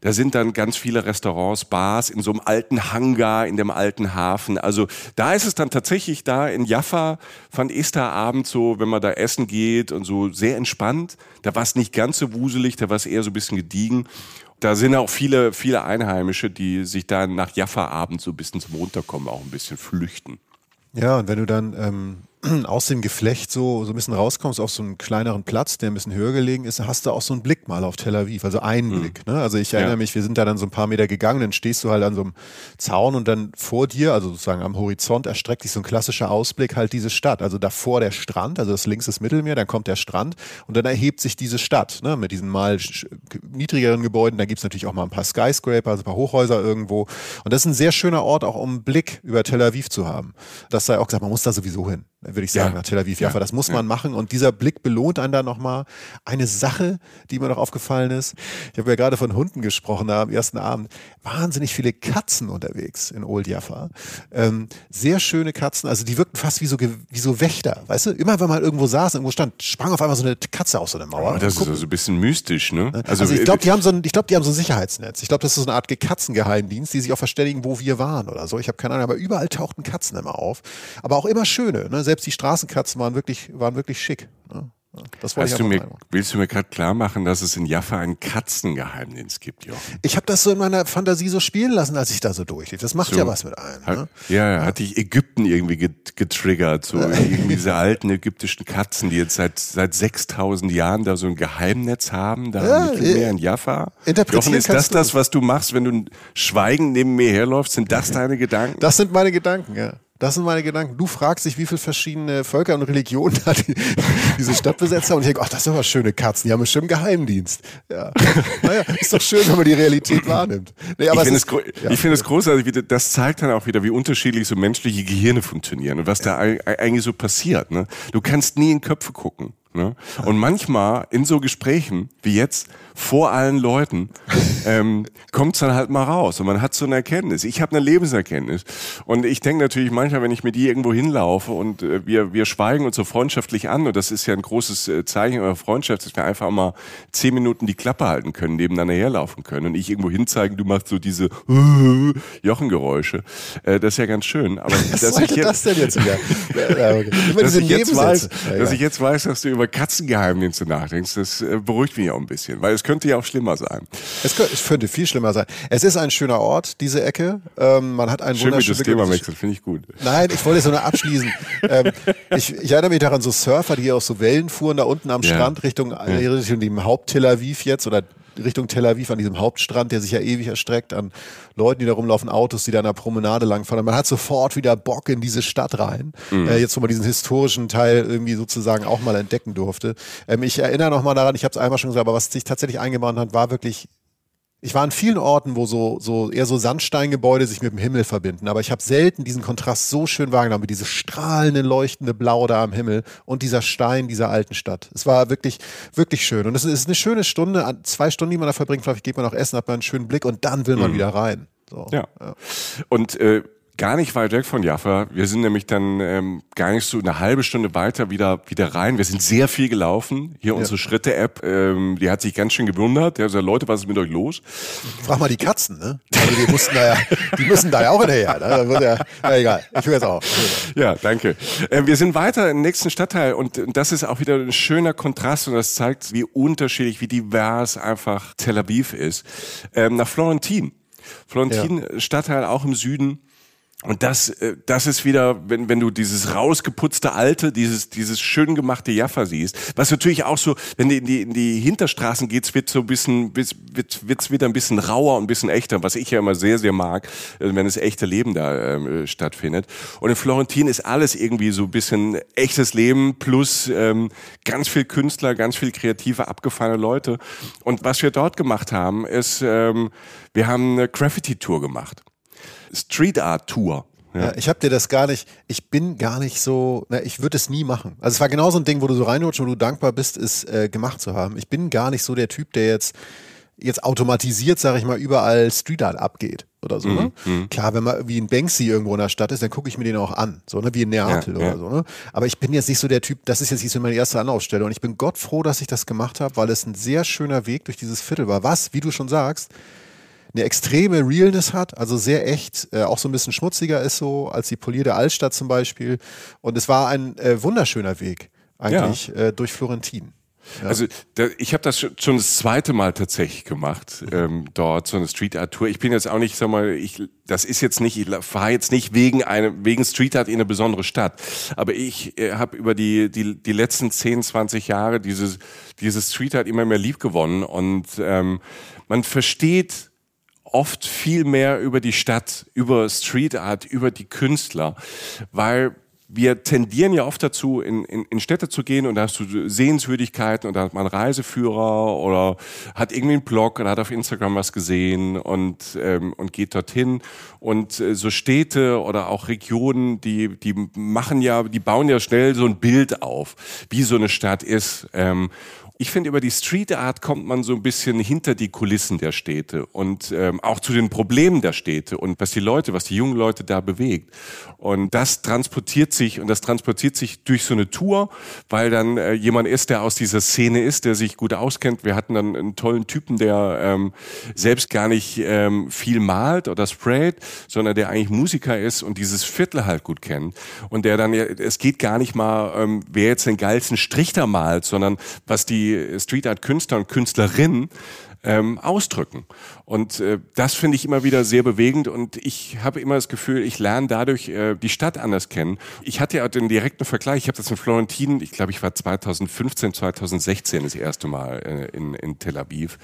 Da sind dann ganz viele Restaurants, Bars in so einem alten Hangar, in dem alten Hafen. Also da ist es dann tatsächlich da in Jaffa, fand ich da abends so, wenn man da essen geht und so sehr entspannt. Da war es nicht ganz so wuselig, da war es eher so ein bisschen gediegen. Da sind auch viele, viele Einheimische, die sich dann nach Jaffa abends so ein bisschen zum Runterkommen auch ein bisschen flüchten. Ja, und wenn du dann ähm, aus dem Geflecht so, so ein bisschen rauskommst auf so einen kleineren Platz, der ein bisschen höher gelegen ist, hast du auch so einen Blick mal auf Tel Aviv, also einen mhm. Blick. Ne? Also ich erinnere ja. mich, wir sind da dann so ein paar Meter gegangen, dann stehst du halt an so einem Zaun und dann vor dir, also sozusagen am Horizont, erstreckt sich so ein klassischer Ausblick halt diese Stadt. Also davor der Strand, also das links ist Mittelmeer, dann kommt der Strand und dann erhebt sich diese Stadt ne? mit diesen mal niedrigeren Gebäuden. Da gibt es natürlich auch mal ein paar Skyscraper, also ein paar Hochhäuser irgendwo. Und das ist ein sehr schöner Ort, auch um einen Blick über Tel Aviv zu haben. Das sei auch gesagt, man muss da sowieso hin würde ich sagen, ja. nach Tel Aviv. Ja, ja. das muss man machen. Und dieser Blick belohnt einen da nochmal. Eine Sache, die mir noch aufgefallen ist. Ich habe ja gerade von Hunden gesprochen da am ersten Abend. Wahnsinnig viele Katzen unterwegs in Old Jaffa. Ähm, sehr schöne Katzen. Also die wirkten fast wie so, wie so Wächter. Weißt du, immer wenn man irgendwo saß, irgendwo stand, sprang auf einmal so eine Katze aus so einer Mauer. Aber das ist also ein bisschen mystisch, ne? Also, also ich glaube, die haben so ein, ich glaube, die haben so ein Sicherheitsnetz. Ich glaube, das ist so eine Art Katzengeheimdienst, die sich auch verständigen, wo wir waren oder so. Ich habe keine Ahnung, aber überall tauchten Katzen immer auf. Aber auch immer schöne. Ne? Selbst die Straßenkatzen waren wirklich, waren wirklich schick. Ne? Das wollte ich du mir, willst du mir gerade klar machen, dass es in Jaffa ein Katzengeheimnis gibt, Jochen? Ich habe das so in meiner Fantasie so spielen lassen, als ich da so durchlief. Das macht so. ja was mit einem. Ne? Ja, ja, hat dich Ägypten irgendwie getriggert, so irgendwie diese alten ägyptischen Katzen, die jetzt seit seit 6000 Jahren da so ein Geheimnetz haben, da ja, im Mittelmeer in Jaffa. Jochen, ist das das, was du machst, wenn du schweigend neben mir herläufst? Sind das deine Gedanken? Das sind meine Gedanken, ja. Das sind meine Gedanken. Du fragst dich, wie viele verschiedene Völker und Religionen da die, diese Stadt besetzt haben. Und ich denke, ach, das sind aber schöne Katzen. Die haben bestimmt einen Geheimdienst. Ja. Naja, ist doch schön, wenn man die Realität wahrnimmt. Nee, ich finde es, ja. find es großartig. Das zeigt dann auch wieder, wie unterschiedlich so menschliche Gehirne funktionieren und was da eigentlich so passiert. Ne? Du kannst nie in Köpfe gucken. Ne? Und manchmal in so Gesprächen wie jetzt vor allen Leuten ähm, kommt es dann halt mal raus und man hat so eine Erkenntnis. Ich habe eine Lebenserkenntnis und ich denke natürlich manchmal, wenn ich mit dir irgendwo hinlaufe und äh, wir wir schweigen uns so freundschaftlich an und das ist ja ein großes äh, Zeichen eurer Freundschaft, dass wir einfach mal zehn Minuten die Klappe halten können, nebeneinander herlaufen können und ich irgendwo hinzeigen, du machst so diese Jochengeräusche. Äh, das ist ja ganz schön. Aber Was dass ich jetzt, das denn jetzt wieder? ja, okay. dass, ich jetzt weiß, dass ich jetzt weiß, dass du über Katzengeheimnisse nachdenkst, das äh, beruhigt mich auch ein bisschen, weil es könnte ja auch schlimmer sein. Es könnte, es könnte viel schlimmer sein. Es ist ein schöner Ort, diese Ecke. Ähm, man hat einen Schön, wie das Thema wechselt, finde ich gut. Nein, ich wollte es nur abschließen. ähm, ich, ich, erinnere mich daran, so Surfer, die hier aus so Wellen fuhren, da unten am ja. Strand Richtung, ja. Richtung dem Haupt-Tel Aviv jetzt oder Richtung Tel Aviv an diesem Hauptstrand, der sich ja ewig erstreckt, an Leuten, die da rumlaufen, Autos, die da an der Promenade langfahren. Man hat sofort wieder Bock in diese Stadt rein. Mhm. Äh, jetzt, wo man diesen historischen Teil irgendwie sozusagen auch mal entdecken durfte. Ähm, ich erinnere noch mal daran, ich habe es einmal schon gesagt, aber was sich tatsächlich eingebaut hat, war wirklich ich war an vielen Orten, wo so, so eher so Sandsteingebäude sich mit dem Himmel verbinden, aber ich habe selten diesen Kontrast so schön wahrgenommen, wie dieses strahlende, leuchtende Blau da am Himmel und dieser Stein dieser alten Stadt. Es war wirklich, wirklich schön. Und es ist eine schöne Stunde, zwei Stunden, die man da verbringt. Vielleicht geht man auch essen, hat man einen schönen Blick und dann will man mhm. wieder rein. So, ja. ja. Und äh, gar nicht weit weg von Jaffa. Wir sind nämlich dann ähm, gar nicht so eine halbe Stunde weiter wieder wieder rein. Wir sind sehr viel gelaufen. Hier ja. unsere Schritte-App, ähm, die hat sich ganz schön gewundert. Der hat gesagt, Leute, was ist mit euch los? Frag mal die Katzen, ne? Also die mussten da ja, die müssen da ja auch hinterher. Ne? Ja, na egal, ich höre jetzt auch. Ja, danke. Äh, wir sind weiter im nächsten Stadtteil und das ist auch wieder ein schöner Kontrast und das zeigt, wie unterschiedlich, wie divers einfach Tel Aviv ist. Ähm, nach Florentin. Florentin, ja. Stadtteil auch im Süden und das, äh, das ist wieder, wenn, wenn du dieses rausgeputzte Alte, dieses, dieses schön gemachte Jaffa siehst, was natürlich auch so, wenn du in die, in die Hinterstraßen geht, wird so ein bisschen, wird, wird, wird's wieder ein bisschen rauer und ein bisschen echter, was ich ja immer sehr, sehr mag, äh, wenn das echte Leben da ähm, stattfindet. Und in Florentin ist alles irgendwie so ein bisschen echtes Leben plus ähm, ganz viel Künstler, ganz viel kreative, abgefahrene Leute. Und was wir dort gemacht haben, ist, ähm, wir haben eine Graffiti-Tour gemacht. Street Art Tour. Ja. ja ich habe dir das gar nicht, ich bin gar nicht so, na, ich würde es nie machen. Also es war genau so ein Ding, wo du so reinrutscht und du dankbar bist, es äh, gemacht zu haben. Ich bin gar nicht so der Typ, der jetzt jetzt automatisiert, sage ich mal, überall Street Art abgeht oder so. Ne? Mhm. Ne? Klar, wenn man wie ein Banksy irgendwo in der Stadt ist, dann gucke ich mir den auch an, so ne? wie in Neapel ja, oder ja. so. Ne? Aber ich bin jetzt nicht so der Typ, das ist jetzt nicht so meine erste Anlaufstelle und ich bin Gott froh, dass ich das gemacht habe, weil es ein sehr schöner Weg durch dieses Viertel war. Was, wie du schon sagst, eine extreme Realness hat, also sehr echt, äh, auch so ein bisschen schmutziger ist so als die polierte Altstadt zum Beispiel. Und es war ein äh, wunderschöner Weg eigentlich ja. äh, durch Florentin. Ja. Also da, ich habe das schon das zweite Mal tatsächlich gemacht, ähm, dort so eine Street Art Tour. Ich bin jetzt auch nicht, sag mal, ich, das ist jetzt nicht, ich fahre jetzt nicht wegen einem wegen Street Art in eine besondere Stadt, aber ich äh, habe über die die die letzten 10, 20 Jahre dieses dieses Street Art immer mehr lieb gewonnen und ähm, man versteht oft viel mehr über die Stadt, über Street Art, über die Künstler, weil wir tendieren ja oft dazu, in, in, in Städte zu gehen und da hast du Sehenswürdigkeiten und da hat man Reiseführer oder hat irgendwie einen Blog oder hat auf Instagram was gesehen und, ähm, und geht dorthin. Und äh, so Städte oder auch Regionen, die, die machen ja, die bauen ja schnell so ein Bild auf, wie so eine Stadt ist. Ähm, ich finde, über die Street Art kommt man so ein bisschen hinter die Kulissen der Städte und ähm, auch zu den Problemen der Städte und was die Leute, was die jungen Leute da bewegt. Und das transportiert sich und das transportiert sich durch so eine Tour, weil dann äh, jemand ist, der aus dieser Szene ist, der sich gut auskennt. Wir hatten dann einen tollen Typen, der ähm, selbst gar nicht ähm, viel malt oder sprayt, sondern der eigentlich Musiker ist und dieses Viertel halt gut kennt. Und der dann, es geht gar nicht mal, ähm, wer jetzt den geilsten Strich da malt, sondern was die Street Art Künstler und Künstlerinnen ähm, ausdrücken. Und äh, das finde ich immer wieder sehr bewegend und ich habe immer das Gefühl, ich lerne dadurch äh, die Stadt anders kennen. Ich hatte ja den direkten Vergleich, ich habe das in Florentin, ich glaube, ich war 2015, 2016 das erste Mal äh, in, in Tel Aviv.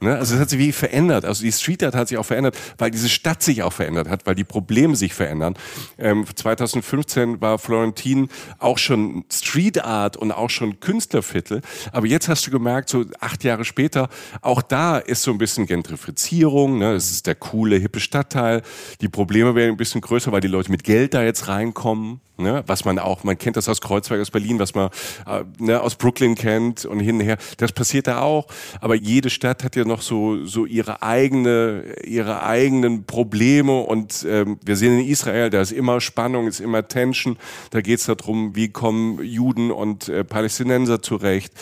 Ne? Also es hat sich wie verändert. Also die Street Art hat sich auch verändert, weil diese Stadt sich auch verändert hat, weil die Probleme sich verändern. Ähm, 2015 war Florentin auch schon Street Art und auch schon Künstlerviertel. Aber jetzt hast du gemerkt, so acht Jahre später, auch da ist so ein bisschen Gentrifizierung. Ne? Es ist der coole, hippe Stadtteil. Die Probleme werden ein bisschen größer, weil die Leute mit Geld da jetzt reinkommen. Ne? Was man auch, man kennt das aus Kreuzberg, aus Berlin, was man äh, ne, aus Brooklyn kennt und hin und her. Das passiert da auch. Aber jede Stadt hat ja noch so, so ihre eigene, ihre eigenen Probleme. Und ähm, wir sehen in Israel, da ist immer Spannung, ist immer Tension. Da geht es darum, wie kommen Juden und äh, Palästinenser zurecht.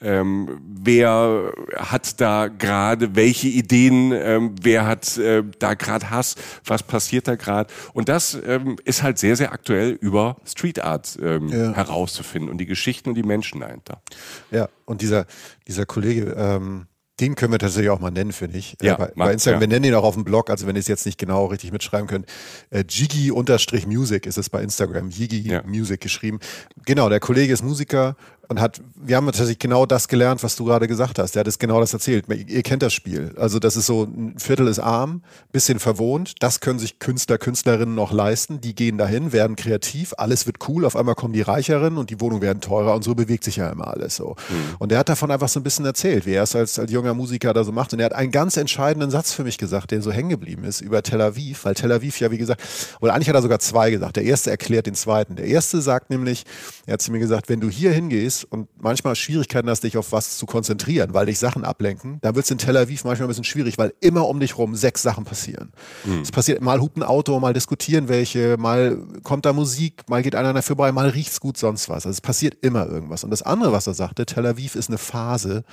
Ähm, wer hat da gerade welche Ideen? Ähm, wer hat äh, da gerade Hass? Was passiert da gerade? Und das ähm, ist halt sehr, sehr aktuell über Street Art ähm, ja. herauszufinden und die Geschichten und die Menschen dahinter. Ja, und dieser, dieser Kollege, ähm, den können wir tatsächlich auch mal nennen, finde ich. Äh, ja, bei, bei Instagram, ja. wir nennen ihn auch auf dem Blog, also wenn ihr es jetzt nicht genau richtig mitschreiben könnt. Äh, Jiggy-Music ist es bei Instagram. Jiggy ja. Music geschrieben. Genau, der Kollege ist Musiker, und hat, wir haben tatsächlich genau das gelernt, was du gerade gesagt hast. Der hat es genau das erzählt. Ihr kennt das Spiel. Also das ist so, ein Viertel ist arm, bisschen verwohnt. Das können sich Künstler, Künstlerinnen noch leisten. Die gehen dahin, werden kreativ, alles wird cool. Auf einmal kommen die Reicheren und die Wohnungen werden teurer und so bewegt sich ja immer alles so. Mhm. Und der hat davon einfach so ein bisschen erzählt, wie er es als, als junger Musiker da so macht. Und er hat einen ganz entscheidenden Satz für mich gesagt, der so hängen geblieben ist über Tel Aviv, weil Tel Aviv ja, wie gesagt, oder eigentlich hat er sogar zwei gesagt. Der erste erklärt den zweiten. Der erste sagt nämlich, er hat zu mir gesagt, wenn du hier hingehst, bist und manchmal Schwierigkeiten hast, dich auf was zu konzentrieren, weil dich Sachen ablenken, dann wird es in Tel Aviv manchmal ein bisschen schwierig, weil immer um dich rum sechs Sachen passieren. Mhm. Es passiert, mal hupt ein Auto, mal diskutieren welche, mal kommt da Musik, mal geht einer dafür vorbei, mal riecht's gut, sonst was. Also es passiert immer irgendwas. Und das andere, was er sagte, Tel Aviv ist eine Phase.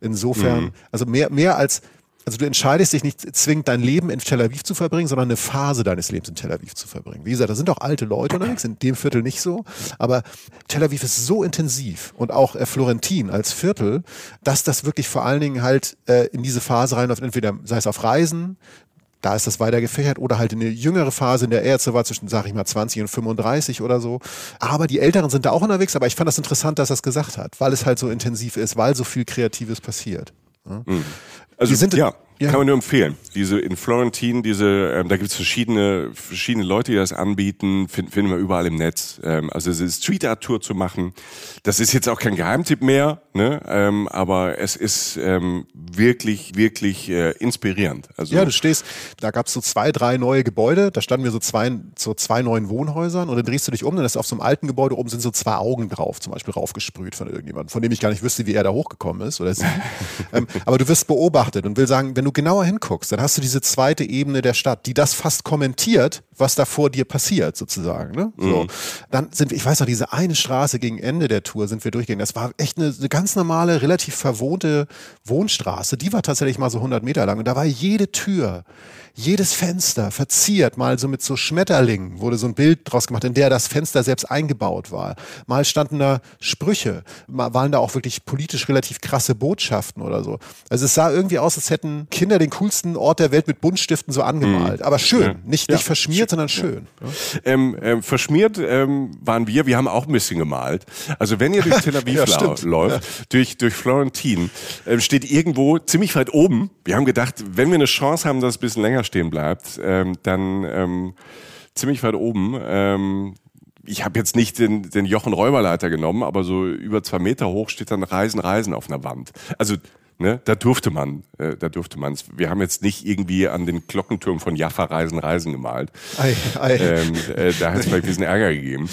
Insofern, mhm. also mehr, mehr als also du entscheidest dich nicht zwingend dein Leben in Tel Aviv zu verbringen, sondern eine Phase deines Lebens in Tel Aviv zu verbringen. Wie gesagt, da sind auch alte Leute unterwegs, in dem Viertel nicht so, aber Tel Aviv ist so intensiv und auch äh, Florentin als Viertel, dass das wirklich vor allen Dingen halt äh, in diese Phase reinläuft, entweder sei es auf Reisen, da ist das weiter gefächert oder halt in eine jüngere Phase, in der er jetzt war zwischen, sag ich mal, 20 und 35 oder so. Aber die Älteren sind da auch unterwegs, aber ich fand das interessant, dass er es gesagt hat, weil es halt so intensiv ist, weil so viel Kreatives passiert. Ja. Mhm. Also, sind, ja. Ja. Kann man nur empfehlen. Diese in Florentin, diese, ähm, da gibt's verschiedene, verschiedene Leute, die das anbieten, find, finden wir überall im Netz. Ähm, also diese Street Art Tour zu machen, das ist jetzt auch kein Geheimtipp mehr, ne? Ähm, aber es ist ähm, wirklich, wirklich äh, inspirierend. Also ja, du stehst, da gab's so zwei, drei neue Gebäude, da standen wir so zwei, so zwei neuen Wohnhäusern und dann drehst du dich um, dann ist auf so einem alten Gebäude oben sind so zwei Augen drauf, zum Beispiel raufgesprüht von irgendjemandem, von dem ich gar nicht wüsste, wie er da hochgekommen ist oder sie. ähm, aber du wirst beobachtet und will sagen, wenn du genauer hinguckst, dann hast du diese zweite Ebene der Stadt, die das fast kommentiert, was da vor dir passiert, sozusagen. Ne? So. Mhm. Dann sind wir, ich weiß noch, diese eine Straße gegen Ende der Tour sind wir durchgegangen. Das war echt eine, eine ganz normale, relativ verwohnte Wohnstraße. Die war tatsächlich mal so 100 Meter lang. Und da war jede Tür, jedes Fenster verziert, mal so mit so Schmetterlingen wurde so ein Bild draus gemacht, in der das Fenster selbst eingebaut war. Mal standen da Sprüche, mal waren da auch wirklich politisch relativ krasse Botschaften oder so. Also es sah irgendwie aus, als hätten Kinder den coolsten Ort der Welt mit Buntstiften so angemalt. Mhm. Aber schön, ja. nicht, nicht ja. verschmiert, sondern schön. Ja. Ähm, ähm, verschmiert ähm, waren wir, wir haben auch ein bisschen gemalt. Also wenn ihr durch Tel Aviv läuft, durch, durch Florentin, äh, steht irgendwo ziemlich weit oben. Wir haben gedacht, wenn wir eine Chance haben, dass es ein bisschen länger stehen bleibt, ähm, dann ähm, ziemlich weit oben. Ähm, ich habe jetzt nicht den, den Jochen Räuberleiter genommen, aber so über zwei Meter hoch steht dann Reisen, Reisen auf einer Wand. Also Ne, da durfte man, äh, da durfte man Wir haben jetzt nicht irgendwie an den Glockenturm von Jaffa Reisen, Reisen gemalt. Ei, ei. Ähm, äh, da hat es vielleicht ein bisschen Ärger gegeben.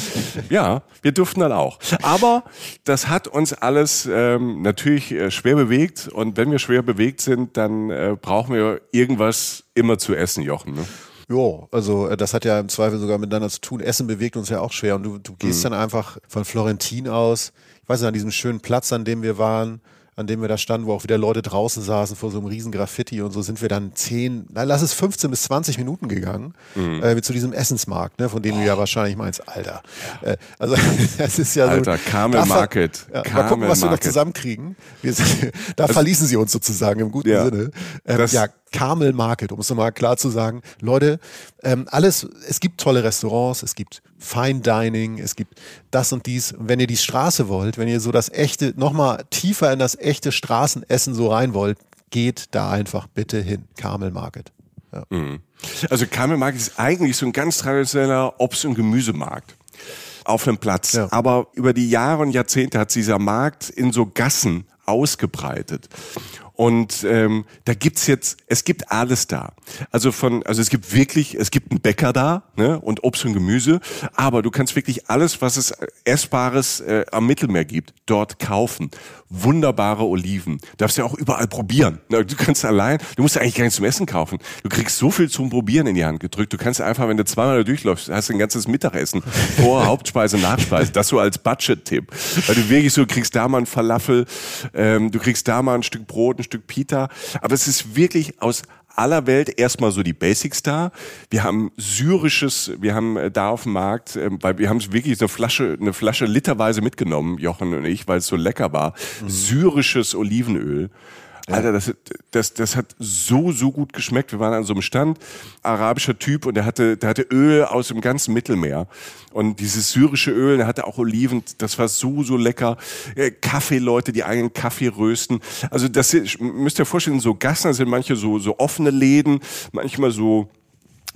Ja, wir durften dann auch. Aber das hat uns alles ähm, natürlich äh, schwer bewegt. Und wenn wir schwer bewegt sind, dann äh, brauchen wir irgendwas immer zu essen, Jochen. Ne? Ja, also äh, das hat ja im Zweifel sogar miteinander zu tun. Essen bewegt uns ja auch schwer. Und du, du gehst mhm. dann einfach von Florentin aus, ich weiß nicht, an diesem schönen Platz, an dem wir waren, an dem wir da standen, wo auch wieder Leute draußen saßen vor so einem riesen Graffiti und so sind wir dann zehn, nein, lass es 15 bis 20 Minuten gegangen mhm. äh, zu diesem Essensmarkt, ne, von dem oh. du ja wahrscheinlich meinst, Alter. Äh, also das ist ja Alter, so, Carmel Market. Ja, Carmel mal gucken, was Market. wir noch zusammenkriegen. Wir, da also, verließen sie uns sozusagen im guten ja, Sinne. Ähm, ja, Carmel Market, um es nochmal klar zu sagen. Leute, ähm, alles, es gibt tolle Restaurants, es gibt Fine Dining, es gibt das und dies. Und wenn ihr die Straße wollt, wenn ihr so das echte, nochmal tiefer in das echte Straßenessen so rein wollt, geht da einfach bitte hin. Carmel Market. Ja. Mhm. Also Carmel Market ist eigentlich so ein ganz traditioneller Obst- und Gemüsemarkt auf einem Platz. Ja. Aber über die Jahre und Jahrzehnte hat dieser Markt in so Gassen ausgebreitet. Und ähm, da gibt's jetzt, es gibt alles da. Also von, also es gibt wirklich, es gibt einen Bäcker da ne, und Obst und Gemüse, aber du kannst wirklich alles, was es essbares äh, am Mittelmeer gibt, dort kaufen. Wunderbare Oliven, darfst du ja auch überall probieren. Du kannst allein, du musst eigentlich gar nichts zum Essen kaufen. Du kriegst so viel zum Probieren in die Hand gedrückt. Du kannst einfach, wenn du zweimal durchläufst, hast du ein ganzes Mittagessen vor Hauptspeise, Nachspeise. Das so als Budget-Tipp, weil du wirklich so kriegst da mal ein Falafel, ähm, du kriegst da mal ein Stück Brot, Stück Pita. Aber es ist wirklich aus aller Welt erstmal so die Basics da. Wir haben syrisches, wir haben äh, da auf dem Markt, ähm, weil wir haben wirklich eine Flasche, eine Flasche literweise mitgenommen, Jochen und ich, weil es so lecker war. Mhm. Syrisches Olivenöl. Alter, das, das, das hat so, so gut geschmeckt. Wir waren an so einem Stand, arabischer Typ, und der hatte, der hatte Öl aus dem ganzen Mittelmeer. Und dieses syrische Öl, der hatte auch Oliven, das war so, so lecker. Äh, Kaffeeleute, die eigenen Kaffee rösten. Also das müsst ihr vorstellen, so Gassen sind manche so, so offene Läden, manchmal so,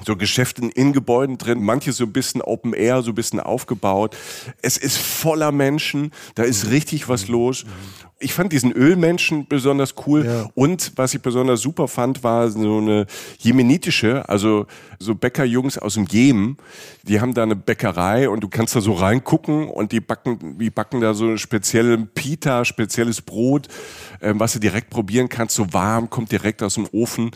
so Geschäften in Gebäuden drin, manche so ein bisschen Open Air, so ein bisschen aufgebaut. Es ist voller Menschen, da ist richtig was los ich fand diesen Ölmenschen besonders cool. Ja. Und was ich besonders super fand, war so eine jemenitische, also so Bäckerjungs aus dem Jemen. Die haben da eine Bäckerei und du kannst da so reingucken und die backen, die backen da so ein spezielles Pita, spezielles Brot, ähm, was du direkt probieren kannst, so warm, kommt direkt aus dem Ofen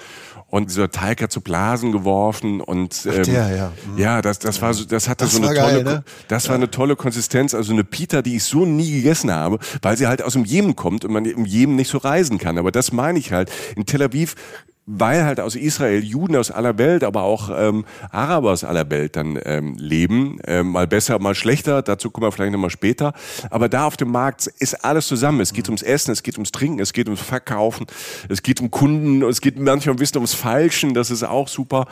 und dieser Teig hat so Blasen geworfen und ähm, der, ja. Mhm. ja, das das war so, das hatte das so eine tolle, geil, ne? das war eine tolle Konsistenz, also eine Pita, die ich so nie gegessen habe, weil sie halt aus dem Jemen kommt und man im Jemen nicht so reisen kann. Aber das meine ich halt. In Tel Aviv weil halt aus Israel Juden aus aller Welt, aber auch ähm, Araber aus aller Welt dann ähm, leben. Ähm, mal besser, mal schlechter, dazu kommen wir vielleicht nochmal später. Aber da auf dem Markt ist alles zusammen. Es geht ums Essen, es geht ums Trinken, es geht ums Verkaufen, es geht um Kunden, es geht manchmal ein bisschen ums Falschen, das ist auch super.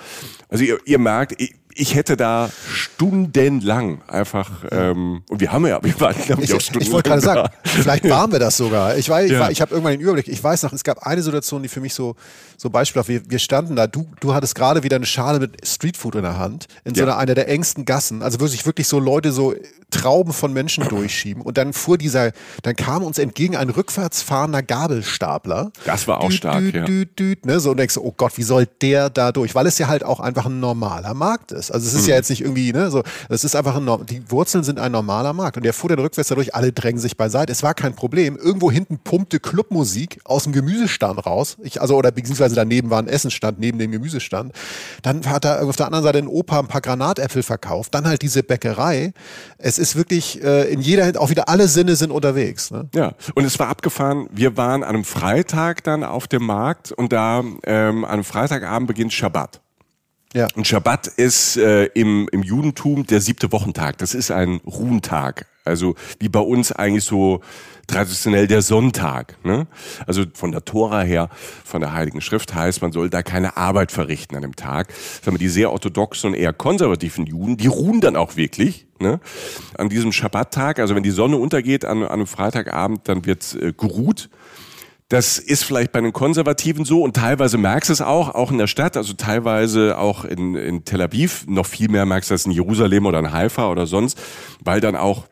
Also ihr, ihr merkt, ich, ich hätte da stundenlang einfach, ähm, und wir haben ja, wir waren, glaube ich, auch stundenlang. Ich wollte gerade sagen, vielleicht waren wir das sogar. Ich weiß, ich, ja. ich habe irgendwann den Überblick. Ich weiß noch, es gab eine Situation, die für mich so, so beispielhaft, wir, wir standen da, du, du hattest gerade wieder eine Schale mit Streetfood in der Hand, in so einer, einer der engsten Gassen, also wirklich, wirklich so Leute so Trauben von Menschen durchschieben und dann fuhr dieser, dann kam uns entgegen ein rückwärts fahrender Gabelstapler. Das war auch düt, stark, düt, ja. Düt, düt, ne? So und denkst du, oh Gott, wie soll der da durch? Weil es ja halt auch einfach ein normaler Markt ist. Also es ist mhm. ja jetzt nicht irgendwie, ne, so, es ist einfach ein, die Wurzeln sind ein normaler Markt und der fuhr dann rückwärts dadurch, alle drängen sich beiseite. Es war kein Problem. Irgendwo hinten pumpte Clubmusik aus dem Gemüsestand raus. Ich, also, oder beziehungsweise daneben war ein Essenstand neben dem Gemüsestand. Dann hat er auf der anderen Seite ein Opa ein paar Granatäpfel verkauft. Dann halt diese Bäckerei. Es ist wirklich äh, in jeder, auch wieder alle Sinne sind unterwegs. Ne? Ja, und es war abgefahren. Wir waren an einem Freitag dann auf dem Markt und da ähm, an einem Freitagabend beginnt Schabbat. Ja. Und Schabbat ist äh, im, im Judentum der siebte Wochentag. Das ist ein Ruhentag. Also wie bei uns eigentlich so traditionell der Sonntag. Ne? Also von der Tora her, von der Heiligen Schrift heißt, man soll da keine Arbeit verrichten an dem Tag. Sagen wir, die sehr orthodoxen und eher konservativen Juden, die ruhen dann auch wirklich. Ne? An diesem Schabbattag, also wenn die Sonne untergeht an, an einem Freitagabend, dann wird äh, geruht. Das ist vielleicht bei den Konservativen so und teilweise merkst du es auch, auch in der Stadt, also teilweise auch in, in Tel Aviv, noch viel mehr merkst du das in Jerusalem oder in Haifa oder sonst, weil dann auch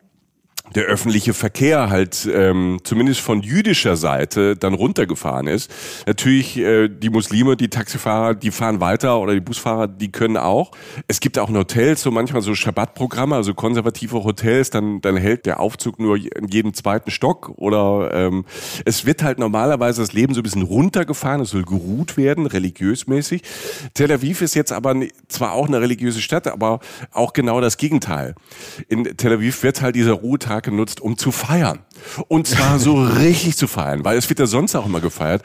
der öffentliche Verkehr halt ähm, zumindest von jüdischer Seite dann runtergefahren ist. Natürlich äh, die Muslime, die Taxifahrer, die fahren weiter oder die Busfahrer, die können auch. Es gibt auch in Hotels so manchmal so Schabbatprogramme, also konservative Hotels, dann dann hält der Aufzug nur in jedem zweiten Stock oder ähm, es wird halt normalerweise das Leben so ein bisschen runtergefahren, es soll geruht werden, religiösmäßig. Tel Aviv ist jetzt aber zwar auch eine religiöse Stadt, aber auch genau das Gegenteil. In Tel Aviv wird halt dieser Ruhetag Tag genutzt, um zu feiern. Und zwar so richtig zu feiern, weil es wird ja sonst auch immer gefeiert.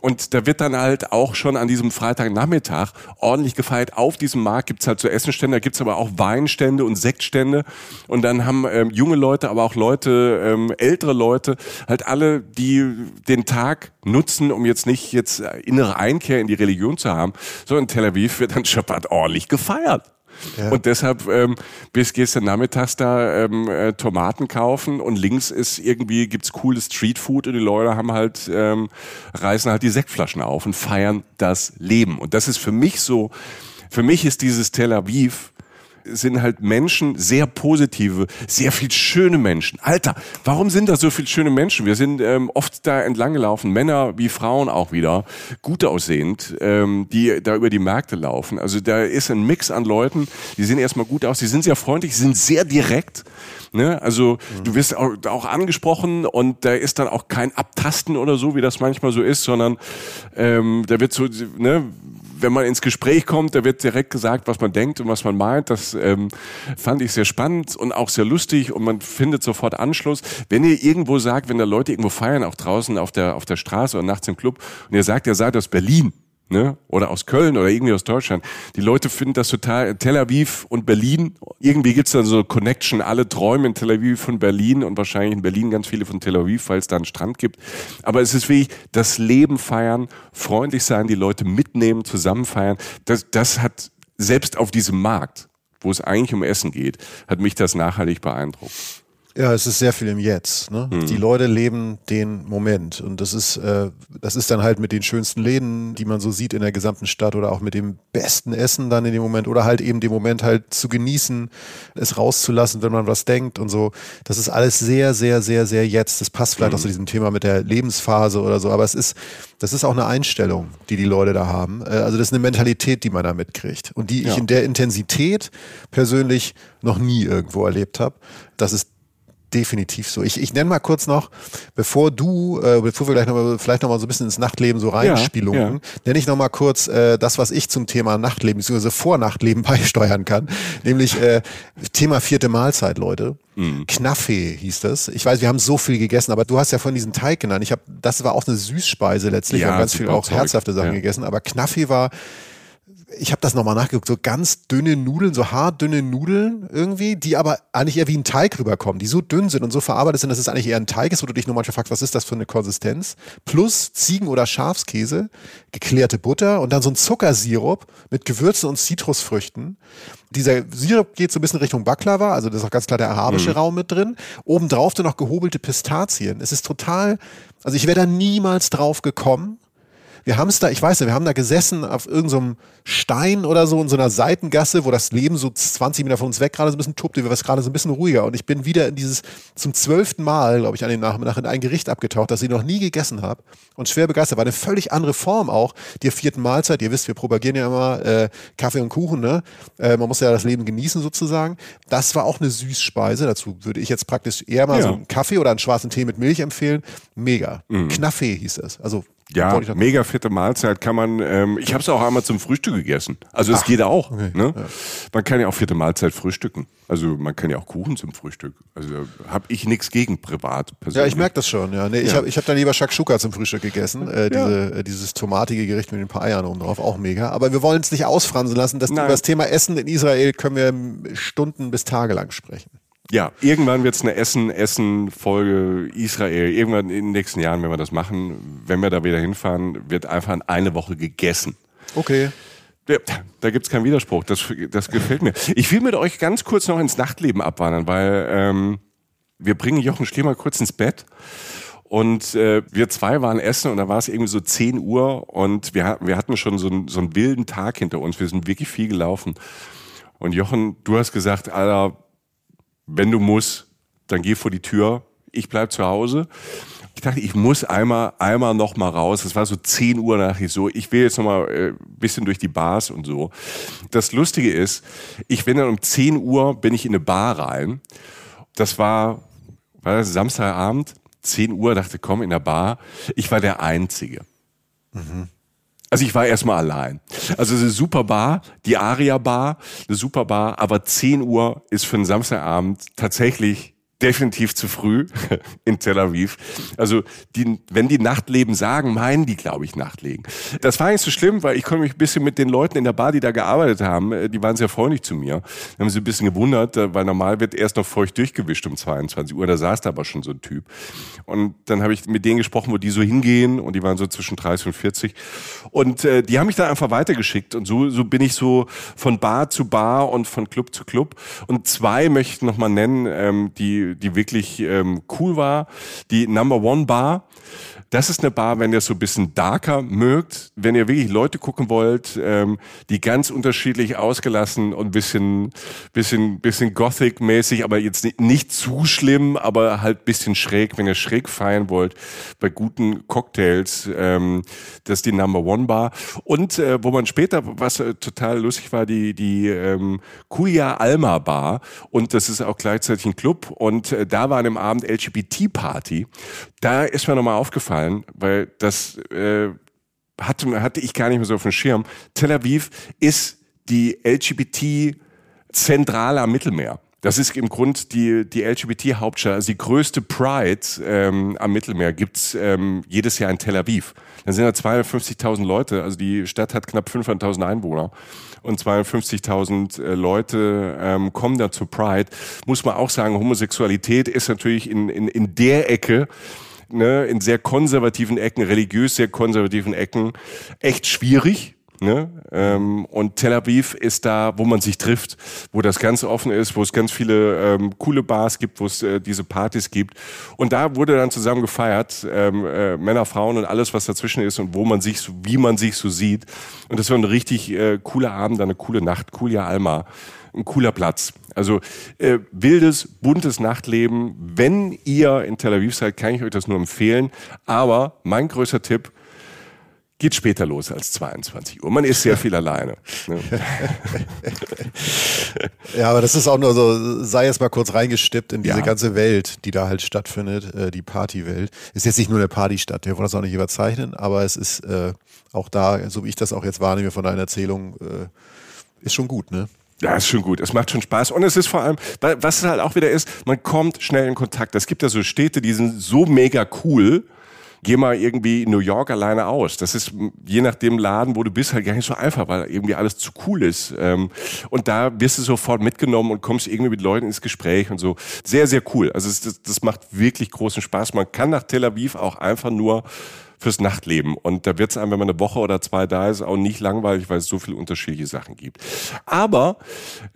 Und da wird dann halt auch schon an diesem Freitagnachmittag ordentlich gefeiert. Auf diesem Markt gibt's halt so Essenstände, da gibt's aber auch Weinstände und Sektstände. Und dann haben ähm, junge Leute, aber auch Leute, ähm, ältere Leute, halt alle, die den Tag nutzen, um jetzt nicht jetzt innere Einkehr in die Religion zu haben, sondern in Tel Aviv wird dann Shabbat ordentlich gefeiert. Und deshalb ähm, bis gestern nachmittags da ähm, äh, Tomaten kaufen und links ist irgendwie gibt's cooles Streetfood und die Leute haben halt ähm, reißen halt die Sektflaschen auf und feiern das Leben. Und das ist für mich so, für mich ist dieses Tel Aviv sind halt Menschen, sehr positive, sehr viel schöne Menschen. Alter, warum sind da so viele schöne Menschen? Wir sind ähm, oft da entlang gelaufen, Männer wie Frauen auch wieder, gut aussehend, ähm, die da über die Märkte laufen. Also da ist ein Mix an Leuten, die sehen erstmal gut aus, die sind sehr freundlich, sind sehr direkt. Ne? Also mhm. du wirst auch, auch angesprochen und da ist dann auch kein Abtasten oder so, wie das manchmal so ist, sondern ähm, da wird so, ne, wenn man ins Gespräch kommt, da wird direkt gesagt, was man denkt und was man meint. Das ähm, fand ich sehr spannend und auch sehr lustig und man findet sofort Anschluss. Wenn ihr irgendwo sagt, wenn da Leute irgendwo feiern, auch draußen auf der, auf der Straße oder nachts im Club und ihr sagt, ihr seid aus Berlin, ne? oder aus Köln oder irgendwie aus Deutschland. Die Leute finden das total, Tel Aviv und Berlin, irgendwie gibt's dann so eine Connection, alle träumen in Tel Aviv von Berlin und wahrscheinlich in Berlin ganz viele von Tel Aviv, weil es da einen Strand gibt. Aber es ist wirklich das Leben feiern, freundlich sein, die Leute mitnehmen, zusammen feiern. Das, das hat selbst auf diesem Markt, wo es eigentlich um Essen geht, hat mich das nachhaltig beeindruckt. Ja, es ist sehr viel im Jetzt. Ne? Mhm. Die Leute leben den Moment und das ist, äh, das ist dann halt mit den schönsten Läden, die man so sieht in der gesamten Stadt oder auch mit dem besten Essen dann in dem Moment oder halt eben den Moment halt zu genießen, es rauszulassen, wenn man was denkt und so. Das ist alles sehr, sehr, sehr, sehr jetzt. Das passt vielleicht mhm. auch zu diesem Thema mit der Lebensphase oder so, aber es ist, das ist auch eine Einstellung, die die Leute da haben. Äh, also das ist eine Mentalität, die man da mitkriegt und die ja. ich in der Intensität persönlich noch nie irgendwo erlebt habe. Das ist definitiv so. Ich, ich nenne mal kurz noch, bevor du, äh, bevor wir gleich noch mal, vielleicht noch mal so ein bisschen ins Nachtleben so reinspielen, ja, ja. nenne ich noch mal kurz äh, das, was ich zum Thema Nachtleben bzw. Vornachtleben beisteuern kann, nämlich äh, Thema vierte Mahlzeit, Leute. Mhm. Knaffee hieß das. Ich weiß, wir haben so viel gegessen, aber du hast ja von diesen Teig genannt. Ich habe, das war auch eine Süßspeise letztlich. Ja, wir haben ganz viel auch herzhafte Sachen ja. gegessen, aber Knaffee war ich habe das nochmal nachgeguckt, so ganz dünne Nudeln, so haardünne Nudeln irgendwie, die aber eigentlich eher wie ein Teig rüberkommen, die so dünn sind und so verarbeitet sind, dass es eigentlich eher ein Teig ist, wo du dich nur manchmal fragst, was ist das für eine Konsistenz? Plus Ziegen- oder Schafskäse, geklärte Butter und dann so ein Zuckersirup mit Gewürzen und Zitrusfrüchten. Dieser Sirup geht so ein bisschen Richtung Baklava, also das ist auch ganz klar der arabische mhm. Raum mit drin. Obendrauf dann noch gehobelte Pistazien. Es ist total, also ich wäre da niemals drauf gekommen, wir haben es da, ich weiß nicht, wir haben da gesessen auf irgendeinem Stein oder so in so einer Seitengasse, wo das Leben so 20 Meter von uns weg gerade so ein bisschen tobt, wir waren gerade so ein bisschen ruhiger. Und ich bin wieder in dieses zum zwölften Mal, glaube ich, an den Nachmittag in ein Gericht abgetaucht, das ich noch nie gegessen habe und schwer begeistert. War eine völlig andere Form auch der vierten Mahlzeit. Ihr wisst, wir propagieren ja immer äh, Kaffee und Kuchen, ne? Äh, man muss ja das Leben genießen sozusagen. Das war auch eine Süßspeise. Dazu würde ich jetzt praktisch eher mal ja. so einen Kaffee oder einen schwarzen Tee mit Milch empfehlen. Mega. Mhm. Knaffee hieß es. Also ja, mega fette Mahlzeit kann man. Ähm, ich habe es auch einmal zum Frühstück gegessen. Also es geht auch. Okay, ne? Ja. Man kann ja auch vierte Mahlzeit frühstücken. Also man kann ja auch Kuchen zum Frühstück. Also habe ich nichts gegen privat. Persönlich. Ja, ich merke das schon. Ja, nee, ja. ich habe ich hab dann lieber Shakshuka zum Frühstück gegessen. Äh, diese, äh, dieses tomatige Gericht mit ein paar Eiern oben drauf, auch mega. Aber wir wollen es nicht ausfransen lassen. Das, über das Thema Essen in Israel können wir Stunden bis Tage lang sprechen. Ja, irgendwann wird es eine Essen-Essen-Folge Israel. Irgendwann in den nächsten Jahren, wenn wir das machen, wenn wir da wieder hinfahren, wird einfach in eine Woche gegessen. Okay. Ja, da gibt's keinen Widerspruch. Das, das gefällt mir. Ich will mit euch ganz kurz noch ins Nachtleben abwandern, weil ähm, wir bringen Jochen Schliemer kurz ins Bett. Und äh, wir zwei waren essen und da war es irgendwie so 10 Uhr und wir, wir hatten schon so, einen, so einen wilden Tag hinter uns. Wir sind wirklich viel gelaufen. Und Jochen, du hast gesagt, Alter, wenn du musst, dann geh vor die Tür. Ich bleib zu Hause. Ich dachte, ich muss einmal, einmal noch mal raus. Es war so 10 Uhr nach ich so. Ich will jetzt noch mal äh, bisschen durch die Bars und so. Das Lustige ist, ich bin dann um 10 Uhr bin ich in eine Bar rein. Das war, war das Samstagabend, 10 Uhr, dachte, komm in der Bar. Ich war der Einzige. Mhm. Also ich war erstmal allein. Also es ist eine super Bar, die Aria Bar, eine super Bar, aber 10 Uhr ist für einen Samstagabend tatsächlich definitiv zu früh in Tel Aviv. Also die, wenn die Nachtleben sagen, meinen die, glaube ich, Nachtlegen. Das war nicht so schlimm, weil ich konnte mich ein bisschen mit den Leuten in der Bar, die da gearbeitet haben, äh, die waren sehr freundlich zu mir. Da haben sie ein bisschen gewundert, äh, weil normal wird erst noch feucht durchgewischt um 22 Uhr. Da saß da aber schon so ein Typ. Und dann habe ich mit denen gesprochen, wo die so hingehen und die waren so zwischen 30 und 40. Und äh, die haben mich da einfach weitergeschickt und so, so bin ich so von Bar zu Bar und von Club zu Club. Und zwei möchte ich noch mal nennen, ähm, die die, wirklich ähm, cool war. Die Number One Bar. Das ist eine Bar, wenn ihr so ein bisschen darker mögt, wenn ihr wirklich Leute gucken wollt, ähm, die ganz unterschiedlich ausgelassen und bisschen, bisschen, bisschen Gothic-mäßig, aber jetzt nicht, nicht zu schlimm, aber halt bisschen schräg, wenn ihr schräg feiern wollt, bei guten Cocktails, ähm, das ist die Number One Bar. Und äh, wo man später, was äh, total lustig war, die, die ähm, Kuya Alma Bar und das ist auch gleichzeitig ein Club und äh, da war an dem Abend LGBT-Party. Da ist mir nochmal aufgefallen, weil das äh, hatte, hatte ich gar nicht mehr so auf dem Schirm. Tel Aviv ist die LGBT-Zentrale am Mittelmeer. Das ist im Grund die, die LGBT-Hauptstadt, also die größte Pride ähm, am Mittelmeer gibt's ähm, jedes Jahr in Tel Aviv. Da sind da 250.000 Leute, also die Stadt hat knapp 500.000 Einwohner und 250.000 äh, Leute ähm, kommen da zur Pride. Muss man auch sagen, Homosexualität ist natürlich in, in, in der Ecke, ne, in sehr konservativen Ecken, religiös sehr konservativen Ecken, echt schwierig. Ne? Ähm, und Tel Aviv ist da, wo man sich trifft, wo das ganz offen ist, wo es ganz viele ähm, coole Bars gibt, wo es äh, diese Partys gibt. Und da wurde dann zusammen gefeiert, ähm, äh, Männer, Frauen und alles, was dazwischen ist und wo man sich, wie man sich so sieht. Und das war ein richtig äh, cooler Abend, eine coole Nacht, Kulia Alma ein cooler Platz. Also äh, wildes, buntes Nachtleben. Wenn ihr in Tel Aviv seid, kann ich euch das nur empfehlen. Aber mein größter Tipp, geht später los als 22 Uhr. Man ist sehr viel alleine. Ne? ja, aber das ist auch nur so, sei jetzt mal kurz reingestippt in diese ja. ganze Welt, die da halt stattfindet, äh, die Partywelt. Ist jetzt nicht nur eine Partystadt, wir wollen das auch nicht überzeichnen, aber es ist äh, auch da, so wie ich das auch jetzt wahrnehme von deiner Erzählung, äh, ist schon gut, ne? Ja, ist schon gut. Es macht schon Spaß. Und es ist vor allem, was es halt auch wieder ist, man kommt schnell in Kontakt. Es gibt ja so Städte, die sind so mega cool geh mal irgendwie New York alleine aus. Das ist je nach dem Laden, wo du bist, halt gar nicht so einfach, weil irgendwie alles zu cool ist. Ähm, und da wirst du sofort mitgenommen und kommst irgendwie mit Leuten ins Gespräch und so. Sehr, sehr cool. Also das, das macht wirklich großen Spaß. Man kann nach Tel Aviv auch einfach nur fürs Nachtleben. Und da wird es einem, wenn man eine Woche oder zwei da ist, auch nicht langweilig, weil es so viele unterschiedliche Sachen gibt. Aber,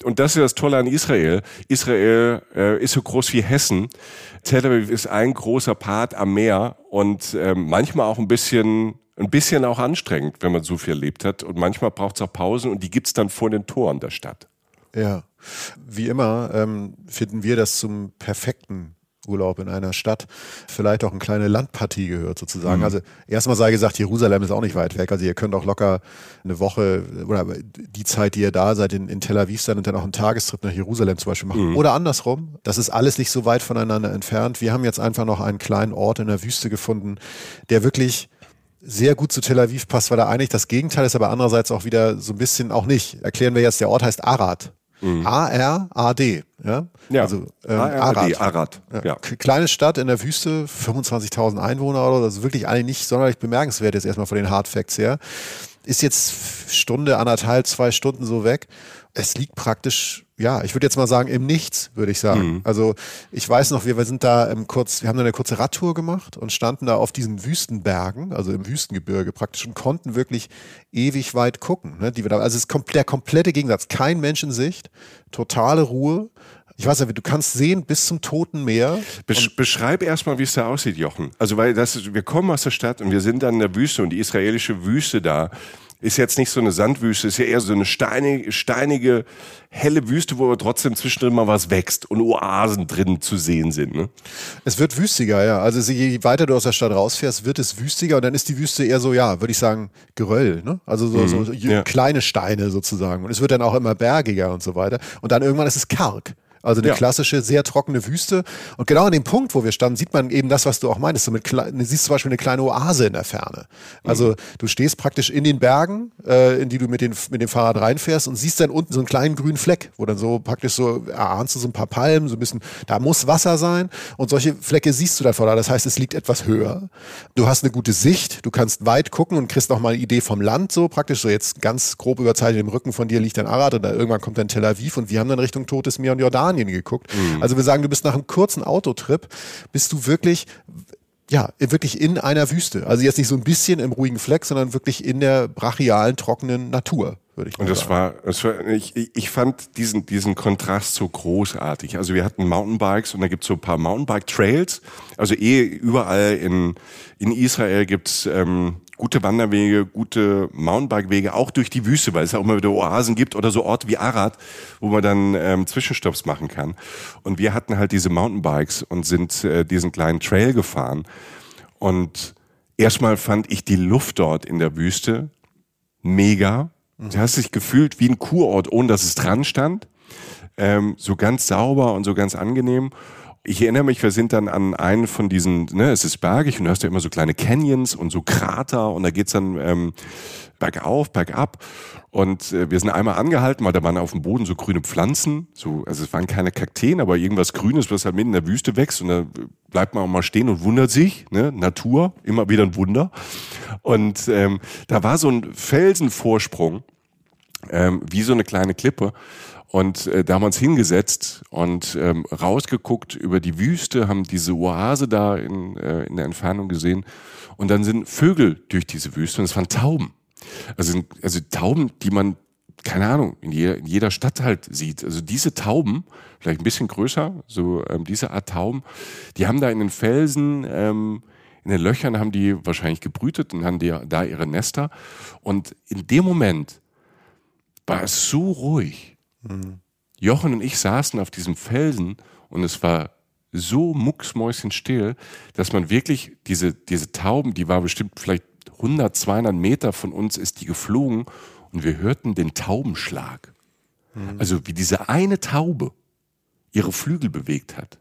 und das ist das Tolle an Israel, Israel äh, ist so groß wie Hessen. Tel Aviv ist ein großer Part am Meer und äh, manchmal auch ein bisschen ein bisschen auch anstrengend, wenn man so viel erlebt hat. Und manchmal braucht es auch Pausen und die gibt's dann vor den Toren der Stadt. Ja, wie immer ähm, finden wir das zum perfekten Urlaub in einer Stadt vielleicht auch eine kleine Landpartie gehört sozusagen. Mhm. Also erstmal sei gesagt, Jerusalem ist auch nicht weit weg. Also ihr könnt auch locker eine Woche oder die Zeit, die ihr da seid, in, in Tel Aviv sein und dann auch einen Tagestrip nach Jerusalem zum Beispiel machen. Mhm. Oder andersrum. Das ist alles nicht so weit voneinander entfernt. Wir haben jetzt einfach noch einen kleinen Ort in der Wüste gefunden, der wirklich sehr gut zu Tel Aviv passt, weil er eigentlich das Gegenteil ist, aber andererseits auch wieder so ein bisschen auch nicht. Erklären wir jetzt, der Ort heißt Arad. Mhm. A-R-A-D. Ja? ja. Also ähm, Arad. Arad. Ja. ja. Kleine Stadt in der Wüste, 25.000 Einwohner oder so. Das ist wirklich eigentlich nicht sonderlich bemerkenswert jetzt erstmal von den Hard Facts her. Ist jetzt Stunde, anderthalb, zwei Stunden so weg es liegt praktisch, ja, ich würde jetzt mal sagen, im Nichts, würde ich sagen. Mhm. Also ich weiß noch, wir, wir sind da im kurz, wir haben da eine kurze Radtour gemacht und standen da auf diesen Wüstenbergen, also im Wüstengebirge praktisch und konnten wirklich ewig weit gucken. Ne, die wir da, also es ist der komplette Gegensatz, kein Mensch in Sicht, totale Ruhe. Ich weiß nicht, du kannst sehen bis zum Toten Meer. Besch beschreib erstmal, wie es da aussieht, Jochen. Also, weil das ist, wir kommen aus der Stadt und wir sind dann in der Wüste und die israelische Wüste da ist jetzt nicht so eine Sandwüste, ist ja eher so eine steinige, steinige helle Wüste, wo aber trotzdem zwischendrin mal was wächst und Oasen drin zu sehen sind. Ne? Es wird wüstiger, ja. Also je weiter du aus der Stadt rausfährst, wird es wüstiger und dann ist die Wüste eher so, ja, würde ich sagen, Geröll. Ne? Also so, mhm, so ja. kleine Steine sozusagen. Und es wird dann auch immer bergiger und so weiter. Und dann irgendwann ist es karg. Also eine ja. klassische, sehr trockene Wüste. Und genau an dem Punkt, wo wir standen, sieht man eben das, was du auch meinst. Du, du siehst zum Beispiel eine kleine Oase in der Ferne. Also mhm. du stehst praktisch in den Bergen, äh, in die du mit, den, mit dem Fahrrad reinfährst und siehst dann unten so einen kleinen grünen Fleck, wo dann so praktisch so, erahnst du so ein paar Palmen, so ein bisschen, da muss Wasser sein. Und solche Flecke siehst du dann vor da. Das heißt, es liegt etwas höher. Du hast eine gute Sicht, du kannst weit gucken und kriegst noch mal eine Idee vom Land so praktisch. So jetzt ganz grob überzeichnet, im Rücken von dir liegt dann Arad und da irgendwann kommt dann Tel Aviv und wir haben dann Richtung Totes Meer und Jordan Spanien geguckt. Mhm. Also wir sagen, du bist nach einem kurzen Autotrip, bist du wirklich ja, wirklich in einer Wüste. Also jetzt nicht so ein bisschen im ruhigen Fleck, sondern wirklich in der brachialen, trockenen Natur, würde ich mal Und das sagen. war, das war ich, ich fand diesen, diesen Kontrast so großartig. Also wir hatten Mountainbikes und da gibt's so ein paar Mountainbike-Trails. Also eh überall in, in Israel gibt's ähm, gute Wanderwege, gute Mountainbike-Wege, auch durch die Wüste, weil es auch immer wieder Oasen gibt oder so Orte wie Arad, wo man dann ähm, Zwischenstopps machen kann. Und wir hatten halt diese Mountainbikes und sind äh, diesen kleinen Trail gefahren. Und erstmal fand ich die Luft dort in der Wüste mega. Du hast dich gefühlt wie ein Kurort, ohne dass es dran stand. Ähm, so ganz sauber und so ganz angenehm. Ich erinnere mich, wir sind dann an einen von diesen, ne, es ist bergig und du hast ja immer so kleine Canyons und so Krater und da geht's dann ähm, bergauf, bergab. Und äh, wir sind einmal angehalten, weil da waren auf dem Boden so grüne Pflanzen, so, also es waren keine Kakteen, aber irgendwas Grünes, was halt mitten in der Wüste wächst und da bleibt man auch mal stehen und wundert sich, ne? Natur, immer wieder ein Wunder. Und ähm, da war so ein Felsenvorsprung, ähm, wie so eine kleine Klippe. Und äh, da haben wir uns hingesetzt und ähm, rausgeguckt über die Wüste, haben diese Oase da in, äh, in der Entfernung gesehen. Und dann sind Vögel durch diese Wüste und es waren Tauben. Also, also Tauben, die man, keine Ahnung, in jeder, in jeder Stadt halt sieht. Also diese Tauben, vielleicht ein bisschen größer, so ähm, diese Art Tauben, die haben da in den Felsen, ähm, in den Löchern haben die wahrscheinlich gebrütet und haben die, da ihre Nester. Und in dem Moment war es so ruhig Mhm. Jochen und ich saßen auf diesem Felsen und es war so mucksmäuschenstill, dass man wirklich diese, diese Tauben, die war bestimmt vielleicht 100, 200 Meter von uns ist die geflogen und wir hörten den Taubenschlag. Mhm. Also wie diese eine Taube ihre Flügel bewegt hat.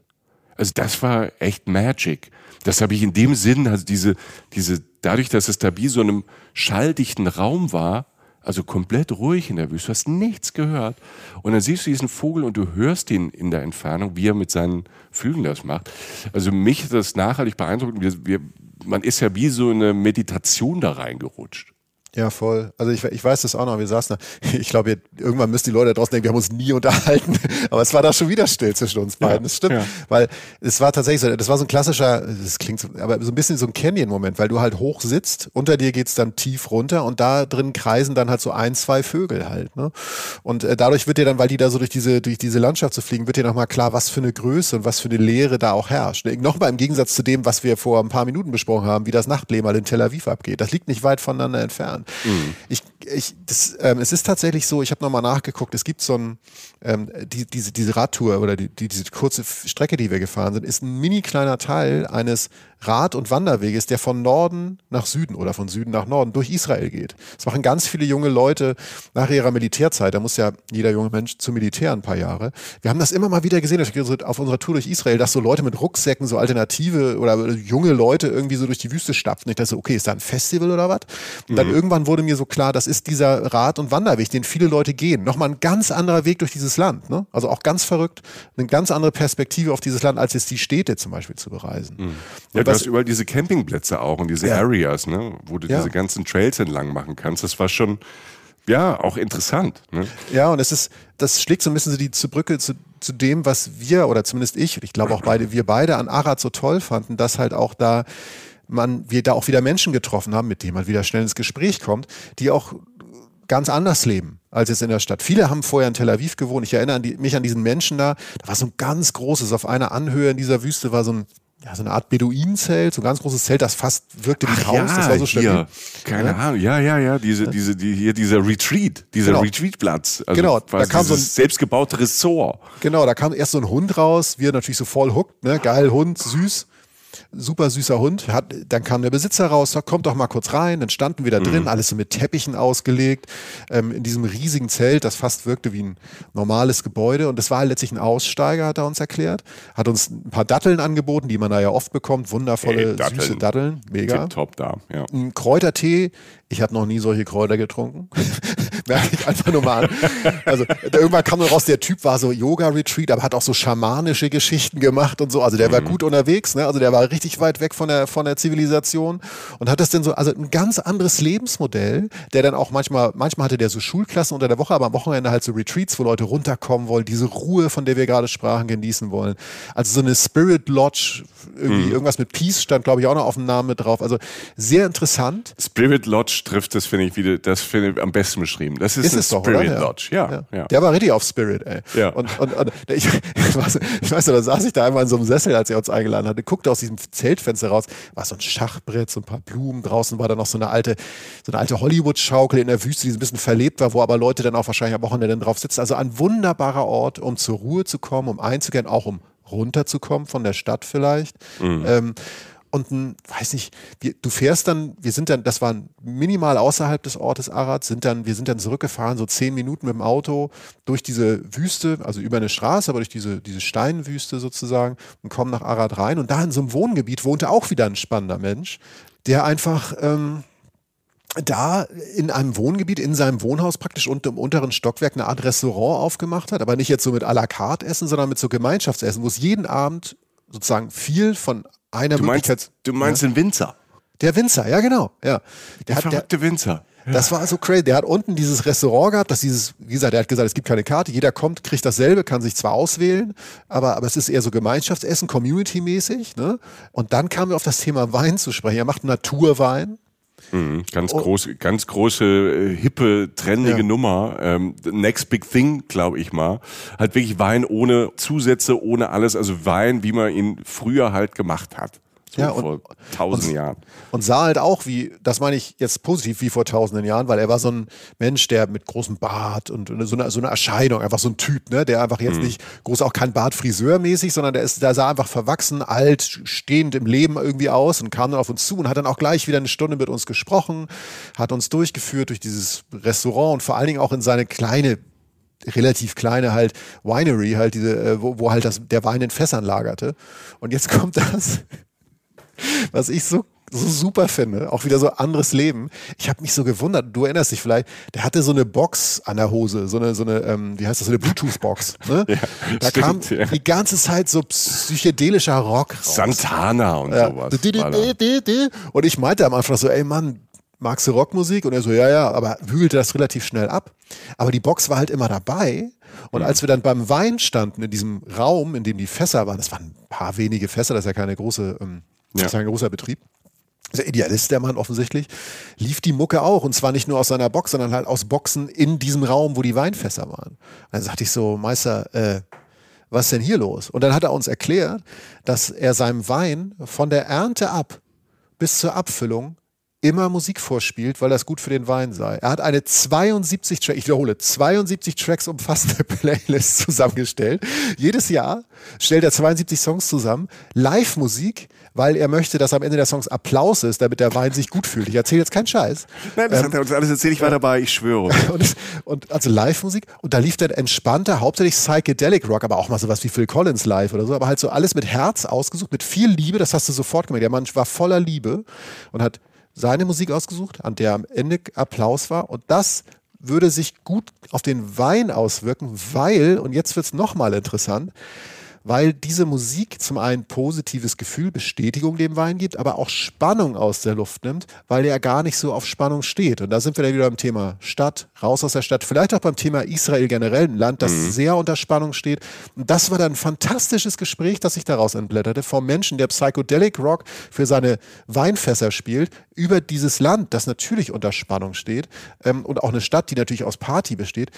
Also das war echt Magic. Das habe ich in dem Sinn, also diese, diese, dadurch, dass es da wie so einem schalldichten Raum war, also komplett ruhig in der Wüste, du hast nichts gehört. Und dann siehst du diesen Vogel und du hörst ihn in der Entfernung, wie er mit seinen Flügeln das macht. Also mich hat das nachhaltig beeindruckt. Wir, wir, man ist ja wie so eine Meditation da reingerutscht. Ja, voll. Also ich, ich weiß das auch noch. Wir saßen da. Ich glaube, irgendwann müssen die Leute draußen denken, wir haben uns nie unterhalten. Aber es war da schon wieder still zwischen uns beiden. Ja, das stimmt. Ja. Weil es war tatsächlich so, das war so ein klassischer, das klingt so, aber so ein bisschen so ein Canyon-Moment, weil du halt hoch sitzt, unter dir geht's dann tief runter und da drin kreisen dann halt so ein, zwei Vögel halt. Ne? Und äh, dadurch wird dir dann, weil die da so durch diese, durch diese Landschaft zu so fliegen, wird dir nochmal klar, was für eine Größe und was für eine Leere da auch herrscht. Nochmal im Gegensatz zu dem, was wir vor ein paar Minuten besprochen haben, wie das Nachtleben mal in Tel Aviv abgeht. Das liegt nicht weit voneinander entfernt. Mhm. Ich, ich, das, ähm, es ist tatsächlich so, ich habe nochmal nachgeguckt, es gibt so ein, ähm, die, diese, diese Radtour oder die, die, diese kurze Strecke, die wir gefahren sind, ist ein mini kleiner Teil eines Rad- und Wanderweges, der von Norden nach Süden oder von Süden nach Norden durch Israel geht. Das machen ganz viele junge Leute nach ihrer Militärzeit. Da muss ja jeder junge Mensch zum Militär ein paar Jahre. Wir haben das immer mal wieder gesehen auf unserer Tour durch Israel, dass so Leute mit Rucksäcken, so alternative oder junge Leute irgendwie so durch die Wüste stapfen. Ich dachte so, okay, ist da ein Festival oder was? Und dann mhm. irgendwann wurde mir so klar, das ist dieser Rad- und Wanderweg, den viele Leute gehen. Nochmal ein ganz anderer Weg durch dieses Land. Ne? Also auch ganz verrückt, eine ganz andere Perspektive auf dieses Land, als jetzt die Städte zum Beispiel zu bereisen. Mhm. Ja, du hast überall diese Campingplätze auch und diese ja. Areas, ne, wo du ja. diese ganzen Trails entlang machen kannst. Das war schon, ja, auch interessant. Ne? Ja, und es ist, das schlägt so ein bisschen so die Brücke zu, zu dem, was wir, oder zumindest ich, ich glaube auch beide, wir beide an Arad so toll fanden, dass halt auch da man, wir da auch wieder Menschen getroffen haben, mit denen man wieder schnell ins Gespräch kommt, die auch ganz anders leben als jetzt in der Stadt. Viele haben vorher in Tel Aviv gewohnt. Ich erinnere an die, mich an diesen Menschen da. Da war so ein ganz großes, auf einer Anhöhe in dieser Wüste war so ein ja, so eine Art Beduinenzelt, so ein ganz großes Zelt, das fast wirkte wie ein Haus, ja, das war so schön. Keine ja? Ahnung, ja, ja, ja, diese, diese, die, hier dieser Retreat, dieser genau. Retreatplatz. Also genau, da kam so ein selbstgebaute Ressort. Genau, da kam erst so ein Hund raus, wir natürlich so voll hooked, ne, geil Hund, süß super süßer Hund. Hat, dann kam der Besitzer raus, sagt, kommt doch mal kurz rein. Dann standen wir da drin, mhm. alles so mit Teppichen ausgelegt, ähm, in diesem riesigen Zelt, das fast wirkte wie ein normales Gebäude. Und das war letztlich ein Aussteiger, hat er uns erklärt. Hat uns ein paar Datteln angeboten, die man da ja oft bekommt. Wundervolle, hey, Datteln. süße Datteln. Mega. top da, ja. Ein Kräutertee. Ich habe noch nie solche Kräuter getrunken. Merke ich einfach nur mal an. Also irgendwann kam raus, der Typ war so Yoga-Retreat, aber hat auch so schamanische Geschichten gemacht und so. Also der mhm. war gut unterwegs, ne? Also der war richtig weit weg von der, von der Zivilisation und hat das denn so, also ein ganz anderes Lebensmodell, der dann auch manchmal, manchmal hatte der so Schulklassen unter der Woche, aber am Wochenende halt so Retreats, wo Leute runterkommen wollen, diese Ruhe, von der wir gerade sprachen, genießen wollen. Also so eine Spirit Lodge, irgendwie mhm. irgendwas mit Peace stand, glaube ich, auch noch auf dem Namen mit drauf. Also sehr interessant. Spirit Lodge trifft das, finde ich, wieder, das finde ich am besten beschrieben. Das ist, ist es Spirit doch, Lodge, ja, ja. ja, Der war richtig auf Spirit, ey. Ja. Und, und, und ich, ich, weiß, ich weiß, da saß ich da einmal in so einem Sessel, als er uns eingeladen hatte, guckte aus diesem Zeltfenster raus, war so ein Schachbrett, so ein paar Blumen, draußen war da noch so eine alte, so eine alte Hollywood-Schaukel in der Wüste, die so ein bisschen verlebt war, wo aber Leute dann auch wahrscheinlich am Wochenende drauf sitzen. Also ein wunderbarer Ort, um zur Ruhe zu kommen, um einzukehren, auch um runterzukommen von der Stadt vielleicht. Mhm. Ähm, und ein, weiß nicht, wir, du fährst dann, wir sind dann, das war minimal außerhalb des Ortes Arad, sind dann, wir sind dann zurückgefahren, so zehn Minuten mit dem Auto durch diese Wüste, also über eine Straße, aber durch diese, diese Steinwüste sozusagen und kommen nach Arad rein. Und da in so einem Wohngebiet wohnte auch wieder ein spannender Mensch, der einfach, ähm, da in einem Wohngebiet, in seinem Wohnhaus praktisch unter im unteren Stockwerk eine Art Restaurant aufgemacht hat, aber nicht jetzt so mit à la carte Essen, sondern mit so Gemeinschaftsessen, wo es jeden Abend sozusagen viel von einer du Möglichkeit. Meinst, du meinst ja. den Winzer? Der Winzer, ja genau, ja. Der, der hat, verrückte der, Winzer. Das war so crazy. Der hat unten dieses Restaurant gehabt, das dieses, wie gesagt, der hat gesagt, es gibt keine Karte, jeder kommt, kriegt dasselbe, kann sich zwar auswählen, aber, aber es ist eher so Gemeinschaftsessen, Community-mäßig. Ne? Und dann kamen wir auf das Thema Wein zu sprechen. Er macht Naturwein. Mhm, ganz oh. groß, ganz große, äh, hippe, trendige ja. Nummer. Ähm, next big thing, glaube ich mal. Halt wirklich Wein ohne Zusätze, ohne alles. Also Wein, wie man ihn früher halt gemacht hat. So ja, und, vor tausend Jahren. Und sah halt auch wie, das meine ich jetzt positiv, wie vor tausenden Jahren, weil er war so ein Mensch, der mit großem Bart und so eine, so eine Erscheinung, einfach so ein Typ, ne, der einfach jetzt mhm. nicht groß auch kein Bartfriseur mäßig, sondern der ist, der sah einfach verwachsen, alt, stehend im Leben irgendwie aus und kam dann auf uns zu und hat dann auch gleich wieder eine Stunde mit uns gesprochen, hat uns durchgeführt durch dieses Restaurant und vor allen Dingen auch in seine kleine relativ kleine halt Winery, halt diese, äh, wo, wo halt das, der Wein in Fässern lagerte. Und jetzt kommt das, was ich so so super finde, auch wieder so anderes Leben. Ich habe mich so gewundert, du erinnerst dich vielleicht, der hatte so eine Box an der Hose, so eine, so eine ähm, wie heißt das, so eine Bluetooth-Box. Ne? Ja, da stimmt, kam ja. die ganze Zeit so psychedelischer Rock. Raus. Santana und ja. sowas. Und ich meinte am Anfang so, ey Mann, magst du Rockmusik? Und er so, ja, ja, aber wühlte das relativ schnell ab. Aber die Box war halt immer dabei. Und als wir dann beim Wein standen, in diesem Raum, in dem die Fässer waren, das waren ein paar wenige Fässer, das ist ja keine große, ähm, das ist ja ein großer Betrieb. Der Idealist, der Mann offensichtlich, lief die Mucke auch. Und zwar nicht nur aus seiner Box, sondern halt aus Boxen in diesem Raum, wo die Weinfässer waren. Dann sagte ich so, Meister, äh, was ist denn hier los? Und dann hat er uns erklärt, dass er seinem Wein von der Ernte ab bis zur Abfüllung immer Musik vorspielt, weil das gut für den Wein sei. Er hat eine 72 Track, ich wiederhole, 72 Tracks umfassende Playlist zusammengestellt. Jedes Jahr stellt er 72 Songs zusammen, Live-Musik, weil er möchte, dass am Ende der Songs Applaus ist, damit der Wein sich gut fühlt. Ich erzähle jetzt keinen Scheiß. Nein, das ähm, hat er uns alles erzählt, ich war dabei, ich schwöre. Und, und also Live-Musik und da lief dann entspannter, hauptsächlich Psychedelic Rock, aber auch mal sowas wie Phil Collins live oder so, aber halt so alles mit Herz ausgesucht, mit viel Liebe, das hast du sofort gemerkt. Der Mann war voller Liebe und hat seine Musik ausgesucht, an der am Ende Applaus war. Und das würde sich gut auf den Wein auswirken, weil, und jetzt wird es nochmal interessant, weil diese Musik zum einen positives Gefühl, Bestätigung dem Wein gibt, aber auch Spannung aus der Luft nimmt, weil er gar nicht so auf Spannung steht. Und da sind wir dann wieder beim Thema Stadt, raus aus der Stadt, vielleicht auch beim Thema Israel generell, ein Land, das mhm. sehr unter Spannung steht. Und das war dann ein fantastisches Gespräch, das sich daraus entblätterte, vom Menschen, der Psychedelic Rock für seine Weinfässer spielt, über dieses Land, das natürlich unter Spannung steht ähm, und auch eine Stadt, die natürlich aus Party besteht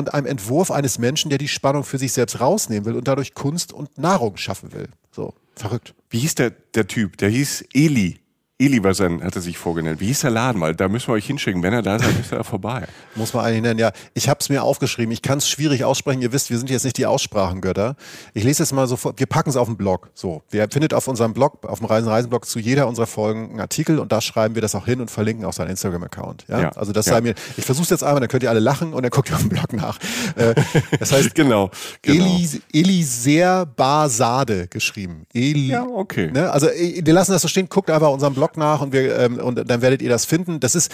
und einem Entwurf eines Menschen, der die Spannung für sich selbst rausnehmen will und dadurch Kunst und Nahrung schaffen will. So, verrückt. Wie hieß der, der Typ? Der hieß Eli. Eli war sein, hat er sich vorgenannt. Wie hieß der Laden? Weil da müssen wir euch hinschicken. Wenn er da ist, dann ist er vorbei. Muss man eigentlich nennen, ja. Ich habe es mir aufgeschrieben. Ich kann es schwierig aussprechen. Ihr wisst, wir sind jetzt nicht die Aussprachengötter. Ich lese es mal so vor. Wir packen es auf den Blog. So. Wir findet auf unserem Blog, auf dem Reisen-Reisen-Blog zu jeder unserer Folgen einen Artikel und da schreiben wir das auch hin und verlinken auch seinen Instagram-Account. Ja? ja? Also das ja. sei mir, ich versuche es jetzt einmal, dann könnt ihr alle lachen und dann guckt ihr auf dem Blog nach. Äh, das heißt, genau, genau. Eli, Eliser Basade geschrieben. Eli, ja, okay. Ne? Also, wir lassen das so stehen. Guckt einfach auf unserem Blog nach und wir, ähm, und dann werdet ihr das finden. Das ist,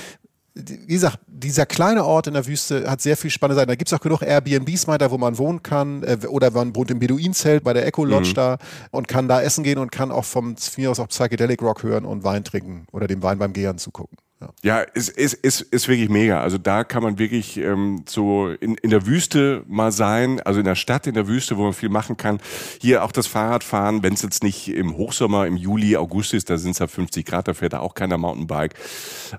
wie gesagt, dieser kleine Ort in der Wüste hat sehr viel spannende Seiten. Da gibt es auch genug Airbnbs da, wo man wohnen kann. Äh, oder man wohnt im Beduinzelt bei der Echo Lodge mhm. da und kann da essen gehen und kann auch vom mir aus auch Psychedelic Rock hören und Wein trinken oder dem Wein beim Gären zugucken. Ja, es ist, ist, ist wirklich mega. Also da kann man wirklich ähm, so in, in der Wüste mal sein, also in der Stadt, in der Wüste, wo man viel machen kann. Hier auch das Fahrradfahren, wenn es jetzt nicht im Hochsommer, im Juli, August ist, da sind es ja 50 Grad, da fährt da auch keiner Mountainbike.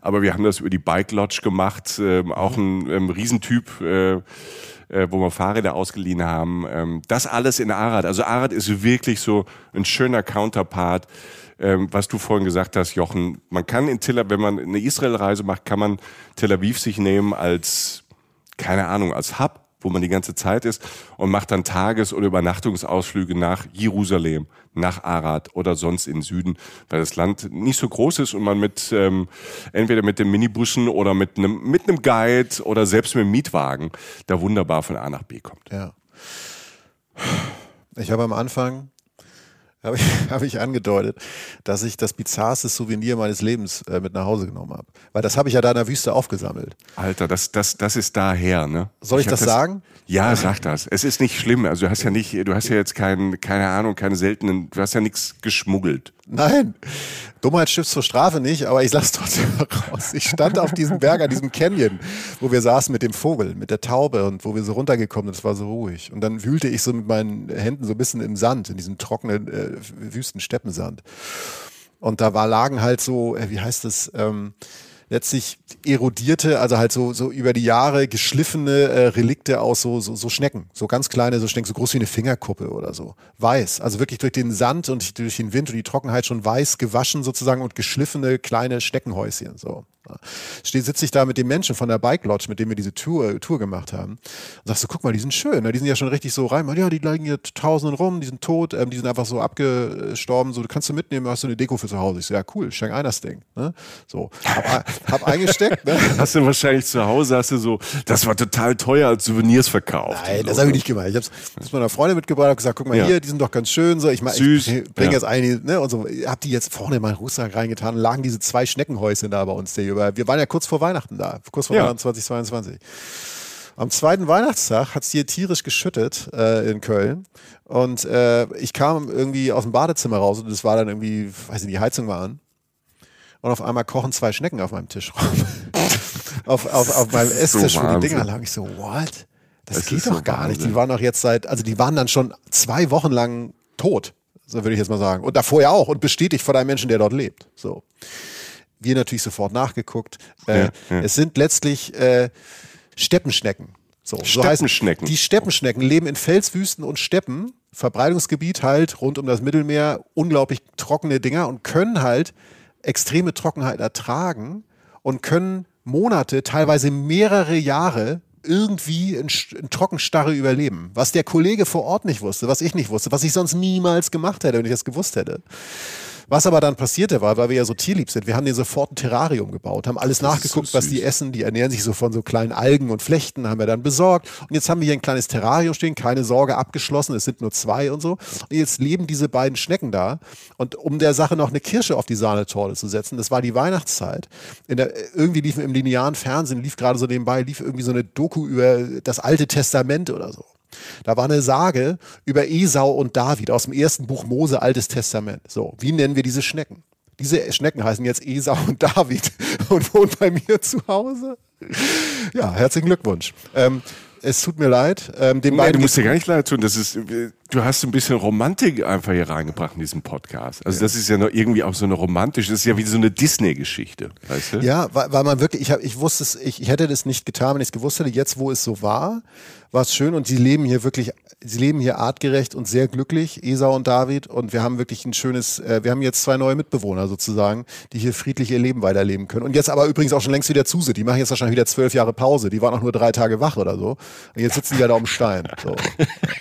Aber wir haben das über die Bike Lodge gemacht, ähm, auch ein ähm, Riesentyp. Äh, äh, wo wir Fahrräder ausgeliehen haben. Ähm, das alles in Arad. Also Arad ist wirklich so ein schöner Counterpart ähm, was du vorhin gesagt hast, Jochen, man kann in Tel Aviv, wenn man eine Israelreise macht, kann man Tel Aviv sich nehmen als, keine Ahnung, als Hub, wo man die ganze Zeit ist und macht dann Tages- oder Übernachtungsausflüge nach Jerusalem, nach Arad oder sonst in Süden, weil das Land nicht so groß ist und man mit ähm, entweder mit den Minibussen oder mit einem mit einem Guide oder selbst mit dem Mietwagen da wunderbar von A nach B kommt. Ja. Ich habe am Anfang habe ich, hab ich angedeutet, dass ich das bizarrste Souvenir meines Lebens äh, mit nach Hause genommen habe. Weil das habe ich ja da in der Wüste aufgesammelt. Alter, das, das, das ist daher, ne? Soll ich, ich das, das, sagen? Ja, sag das. Es ist nicht schlimm. Also du hast ja nicht, du hast ja jetzt kein, keine Ahnung, keine seltenen, du hast ja nichts geschmuggelt. Nein, Dummheit stiftet zur Strafe nicht, aber ich sag's trotzdem raus. Ich stand auf diesem Berg, an diesem Canyon, wo wir saßen mit dem Vogel, mit der Taube und wo wir so runtergekommen sind. Es war so ruhig. Und dann wühlte ich so mit meinen Händen so ein bisschen im Sand, in diesem trockenen, äh, wüsten Steppensand. Und da war, lagen halt so, äh, wie heißt das, ähm, letztlich erodierte, also halt so, so über die Jahre geschliffene äh, Relikte aus so, so, so Schnecken. So ganz kleine, so Schnecken, so groß wie eine Fingerkuppe oder so. Weiß. Also wirklich durch den Sand und durch den Wind und die Trockenheit schon weiß gewaschen sozusagen und geschliffene kleine Schneckenhäuschen. So. Sitze ich da mit dem Menschen von der Bike Lodge, mit dem wir diese Tour, Tour gemacht haben. Und sagst du, guck mal, die sind schön. Ne? Die sind ja schon richtig so rein. Ja, die liegen hier tausenden rum, die sind tot, ähm, die sind einfach so abgestorben. So, du kannst du mitnehmen, hast du eine Deko für zu Hause. Ich so, ja, cool, schenk ein das Ding. Ne? So, hab, hab eingesteckt. Ne? Hast du wahrscheinlich zu Hause, hast du so, das war total teuer als Souvenirs verkauft. Nein, das habe ich nicht gemacht. Ich habe es meiner Freundin mitgebracht, habe gesagt, guck mal ja. hier, die sind doch ganz schön. So, ich, mein, Süß. ich bringe ja. jetzt eine, ne, und so, hab die jetzt vorne in meinen Rucksack reingetan, lagen diese zwei Schneckenhäuschen da bei uns. Der, wir waren ja kurz vor vor Weihnachten da, kurz vor ja. Weihnachten 2022. Am zweiten Weihnachtstag hat es hier tierisch geschüttet äh, in Köln. Und äh, ich kam irgendwie aus dem Badezimmer raus und es war dann irgendwie, weiß ich nicht, die Heizung war an. Und auf einmal kochen zwei Schnecken auf meinem Tisch rum. auf, auf, auf meinem Esstisch, so wo die Dinger lagen. Ich so, what? Das, das geht doch so gar Wahnsinn. nicht. Die waren doch jetzt seit, also die waren dann schon zwei Wochen lang tot. So würde ich jetzt mal sagen. Und davor ja auch. Und bestätigt von einem Menschen, der dort lebt. So wir natürlich sofort nachgeguckt. Äh, ja, ja. Es sind letztlich äh, Steppenschnecken. So, Steppenschnecken. So die Steppenschnecken leben in Felswüsten und Steppen, Verbreitungsgebiet halt rund um das Mittelmeer, unglaublich trockene Dinger und können halt extreme Trockenheit ertragen und können Monate, teilweise mehrere Jahre irgendwie in, in Trockenstarre überleben. Was der Kollege vor Ort nicht wusste, was ich nicht wusste, was ich sonst niemals gemacht hätte, wenn ich das gewusst hätte. Was aber dann passierte war, weil wir ja so tierlieb sind, wir haben denen sofort ein Terrarium gebaut, haben alles das nachgeguckt, so was die essen. Die ernähren sich so von so kleinen Algen und Flechten, haben wir dann besorgt. Und jetzt haben wir hier ein kleines Terrarium stehen, keine Sorge, abgeschlossen, es sind nur zwei und so. Und jetzt leben diese beiden Schnecken da. Und um der Sache noch eine Kirsche auf die Sahnetorte zu setzen, das war die Weihnachtszeit. Der, irgendwie liefen im linearen Fernsehen, lief gerade so nebenbei, lief irgendwie so eine Doku über das Alte Testament oder so. Da war eine Sage über Esau und David aus dem ersten Buch Mose, Altes Testament. So, wie nennen wir diese Schnecken? Diese Schnecken heißen jetzt Esau und David und wohnen bei mir zu Hause. Ja, herzlichen Glückwunsch. Ähm, es tut mir leid. Ähm, dem Nein, du musst dir gar nicht leid tun. Das ist, du hast ein bisschen Romantik einfach hier reingebracht in diesem Podcast. Also ja. das ist ja noch irgendwie auch so eine romantische, das ist ja wie so eine Disney-Geschichte, weißt du? Ja, weil, weil man wirklich, ich, hab, ich wusste es, ich, ich hätte das nicht getan, wenn ich es gewusst hätte. Jetzt, wo es so war, war es schön und sie leben hier wirklich, sie leben hier artgerecht und sehr glücklich, Esau und David. Und wir haben wirklich ein schönes, äh, wir haben jetzt zwei neue Mitbewohner sozusagen, die hier friedlich ihr Leben weiterleben können. Und jetzt aber übrigens auch schon längst wieder zu sind. Die machen jetzt wahrscheinlich wieder zwölf Jahre Pause. Die waren auch nur drei Tage wach oder so. Und jetzt sitzen die ja da am Stein. So.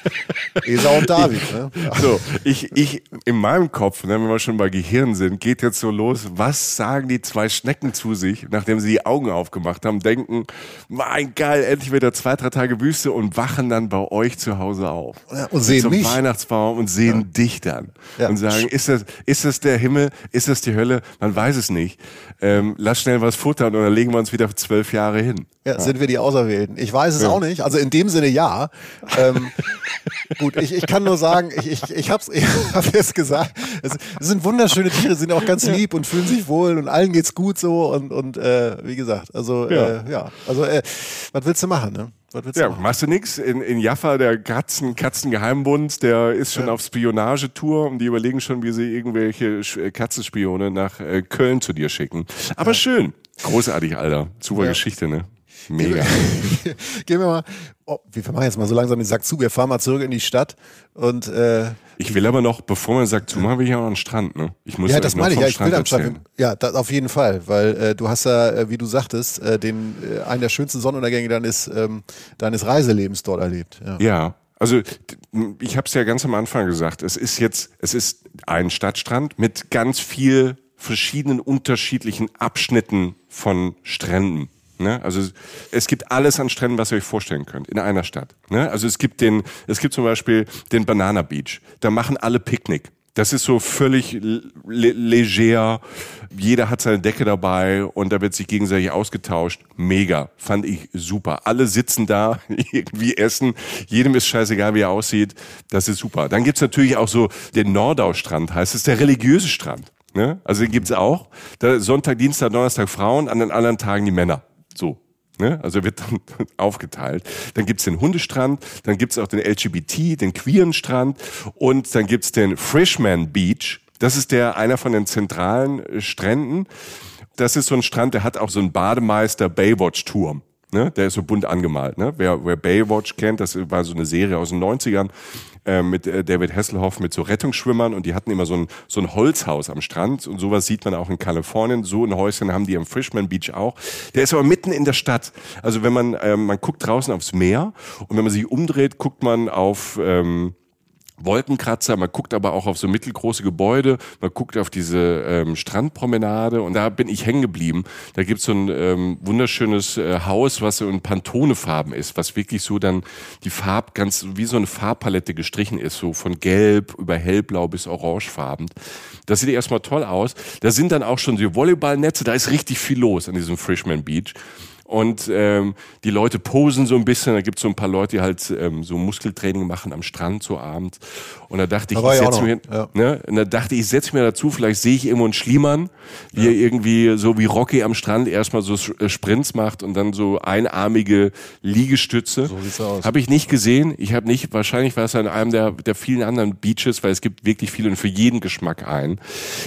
Esau und David. Ne? Ja. So, ich, ich in meinem Kopf, ne, wenn wir schon bei Gehirn sind, geht jetzt so los. Was sagen die zwei Schnecken zu sich, nachdem sie die Augen aufgemacht haben, denken, mein geil, endlich wieder zwei, drei Tage Wüste und wachen dann bei euch zu Hause auf. Ja, und sehen zum mich. Weihnachtsbaum und sehen ja. dich dann. Ja. Und sagen, ist das, ist das der Himmel? Ist das die Hölle? Man weiß es nicht. Ähm, lass schnell was futtern und dann legen wir uns wieder zwölf Jahre hin. Ja, sind wir die Auserwählten? Ich weiß es auch nicht. Also in dem Sinne ja. Ähm, gut, ich, ich kann nur sagen, ich, ich, ich habe ich hab jetzt gesagt, es, es, sind wunderschöne Tiere, sind auch ganz lieb und fühlen sich wohl und allen geht's gut so und, und äh, wie gesagt, also ja, äh, ja. also äh, was willst du machen, ne? Ja, machen? machst du nix. In, in Jaffa, der Katzen, Katzengeheimbund, der ist schon ja. auf Spionagetour und die überlegen schon, wie sie irgendwelche äh, Katzenspione nach äh, Köln zu dir schicken. Aber ja. schön. Großartig, Alter. Super ja. Geschichte, ne? Mega. Gehen wir mal. Oh, wir machen jetzt mal so langsam den Sack zu. Wir fahren mal zurück in die Stadt und. Äh, ich will aber noch, bevor man Sack zu machen, will ich ja noch den Strand. Ne? Ich muss ja, das meine ich. Ja, ich will am Strand. Ja, das auf jeden Fall, weil äh, du hast ja, äh, wie du sagtest, äh, den äh, einen der schönsten Sonnenuntergänge deines ähm, deines Reiselebens dort erlebt. Ja. ja. Also ich habe es ja ganz am Anfang gesagt. Es ist jetzt, es ist ein Stadtstrand mit ganz viel verschiedenen unterschiedlichen Abschnitten von Stränden. Ne? Also es gibt alles an Stränden, was ihr euch vorstellen könnt, in einer Stadt. Ne? Also es gibt den, es gibt zum Beispiel den Banana Beach. Da machen alle Picknick. Das ist so völlig le leger. Jeder hat seine Decke dabei und da wird sich gegenseitig ausgetauscht. Mega. Fand ich super. Alle sitzen da, irgendwie essen. Jedem ist scheißegal, wie er aussieht. Das ist super. Dann gibt's natürlich auch so den Nordau-Strand, heißt es, der religiöse Strand. Ne? Also den gibt's auch. Da Sonntag, Dienstag, Donnerstag Frauen, an den anderen Tagen die Männer. So. Ne? Also wird dann aufgeteilt. Dann gibt's den Hundestrand, dann gibt's auch den LGBT, den queeren Strand und dann gibt's den Freshman Beach. Das ist der einer von den zentralen äh, Stränden. Das ist so ein Strand, der hat auch so einen Bademeister Baywatch-Turm. Ne? Der ist so bunt angemalt. Ne? Wer, wer Baywatch kennt, das war so eine Serie aus den 90ern äh, mit äh, David Hasselhoff mit so Rettungsschwimmern und die hatten immer so ein, so ein Holzhaus am Strand und sowas sieht man auch in Kalifornien. So ein Häuschen haben die am Frishman Beach auch. Der ist aber mitten in der Stadt. Also wenn man, ähm, man guckt draußen aufs Meer und wenn man sich umdreht, guckt man auf... Ähm, Wolkenkratzer, man guckt aber auch auf so mittelgroße Gebäude, man guckt auf diese ähm, Strandpromenade und da bin ich hängen geblieben. Da gibt's so ein ähm, wunderschönes äh, Haus, was so in Pantone-Farben ist, was wirklich so dann die Farb ganz wie so eine Farbpalette gestrichen ist, so von gelb über hellblau bis orangefarben. Das sieht erstmal toll aus. Da sind dann auch schon die Volleyballnetze, da ist richtig viel los an diesem Freshman Beach und ähm, die Leute posen so ein bisschen. Da gibt es so ein paar Leute, die halt ähm, so Muskeltraining machen am Strand so abends. Und da dachte ich, ich setze mir, ja. ne? Und da dachte ich, ich setze mir dazu, vielleicht sehe ich irgendwo einen Schliemann, wie ja. er irgendwie so wie Rocky am Strand erstmal so äh, Sprints macht und dann so einarmige Liegestütze. So sieht's aus. Habe ich nicht gesehen. Ich habe nicht, wahrscheinlich war es an einem der, der vielen anderen Beaches, weil es gibt wirklich viele und für jeden Geschmack ein.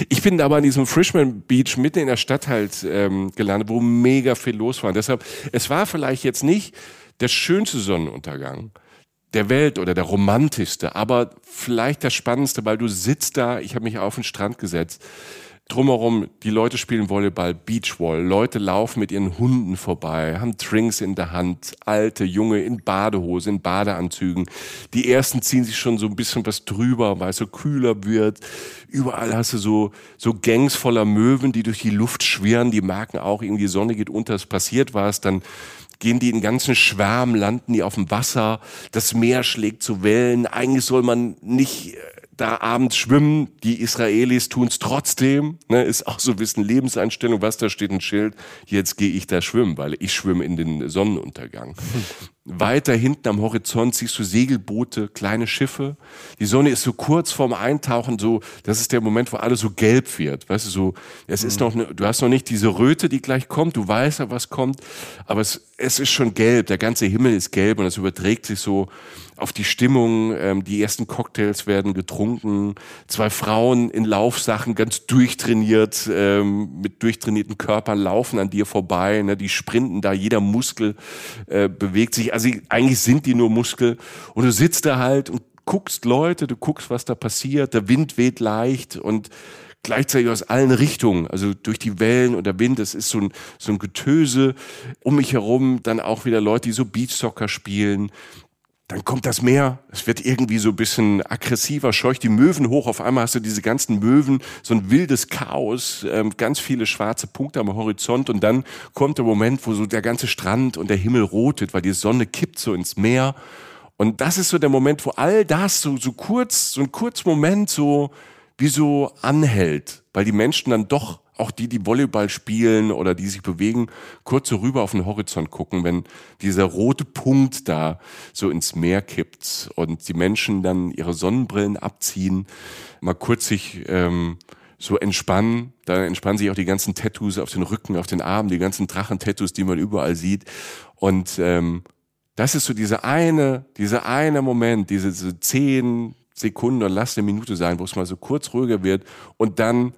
Ich bin aber an diesem Frishman Beach mitten in der Stadt halt ähm, gelandet, wo mega viel los war. Und deshalb, es war vielleicht jetzt nicht der schönste Sonnenuntergang der Welt oder der romantischste, aber vielleicht der spannendste, weil du sitzt da, ich habe mich auf den Strand gesetzt, drumherum, die Leute spielen Volleyball, Beachwall, Leute laufen mit ihren Hunden vorbei, haben Drinks in der Hand, alte, junge in Badehose, in Badeanzügen. Die ersten ziehen sich schon so ein bisschen was drüber, weil es so kühler wird. Überall hast du so, so Gangs voller Möwen, die durch die Luft schwirren, die merken auch, irgendwie die Sonne geht unter, es passiert was, dann gehen die in ganzen Schwärmen, landen die auf dem Wasser, das Meer schlägt zu Wellen. Eigentlich soll man nicht äh, da abends schwimmen. Die Israelis tun es trotzdem. Ne, ist auch so ein bisschen Lebenseinstellung. Was da steht ein Schild. Jetzt gehe ich da schwimmen, weil ich schwimme in den Sonnenuntergang. Weiter hinten am Horizont siehst du Segelboote, kleine Schiffe. Die Sonne ist so kurz vorm Eintauchen, so, das ist der Moment, wo alles so gelb wird. Weißt du, so, es ist mhm. noch, ne, du hast noch nicht diese Röte, die gleich kommt, du weißt ja, was kommt, aber es, es ist schon gelb, der ganze Himmel ist gelb und es überträgt sich so auf die Stimmung. Ähm, die ersten Cocktails werden getrunken. Zwei Frauen in Laufsachen, ganz durchtrainiert, ähm, mit durchtrainierten Körpern laufen an dir vorbei. Ne? Die sprinten da, jeder Muskel äh, bewegt sich. Also eigentlich sind die nur Muskel. Und du sitzt da halt und guckst Leute, du guckst, was da passiert. Der Wind weht leicht und gleichzeitig aus allen Richtungen, also durch die Wellen und der Wind, das ist so ein, so ein Getöse um mich herum, dann auch wieder Leute, die so Beachsoccer spielen, dann kommt das Meer, es wird irgendwie so ein bisschen aggressiver, scheucht die Möwen hoch, auf einmal hast du diese ganzen Möwen, so ein wildes Chaos, ähm, ganz viele schwarze Punkte am Horizont und dann kommt der Moment, wo so der ganze Strand und der Himmel rotet, weil die Sonne kippt so ins Meer. Und das ist so der Moment, wo all das so, so kurz, so ein kurz Moment so wie so anhält, weil die Menschen dann doch auch die, die Volleyball spielen oder die sich bewegen, kurz so rüber auf den Horizont gucken, wenn dieser rote Punkt da so ins Meer kippt und die Menschen dann ihre Sonnenbrillen abziehen, mal kurz sich ähm, so entspannen. Da entspannen sich auch die ganzen Tattoos auf den Rücken, auf den Armen, die ganzen Drachen-Tattoos, die man überall sieht. Und ähm, das ist so diese eine, dieser eine Moment, diese, diese zehn Sekunden oder lass eine Minute sein, wo es mal so kurz ruhiger wird und dann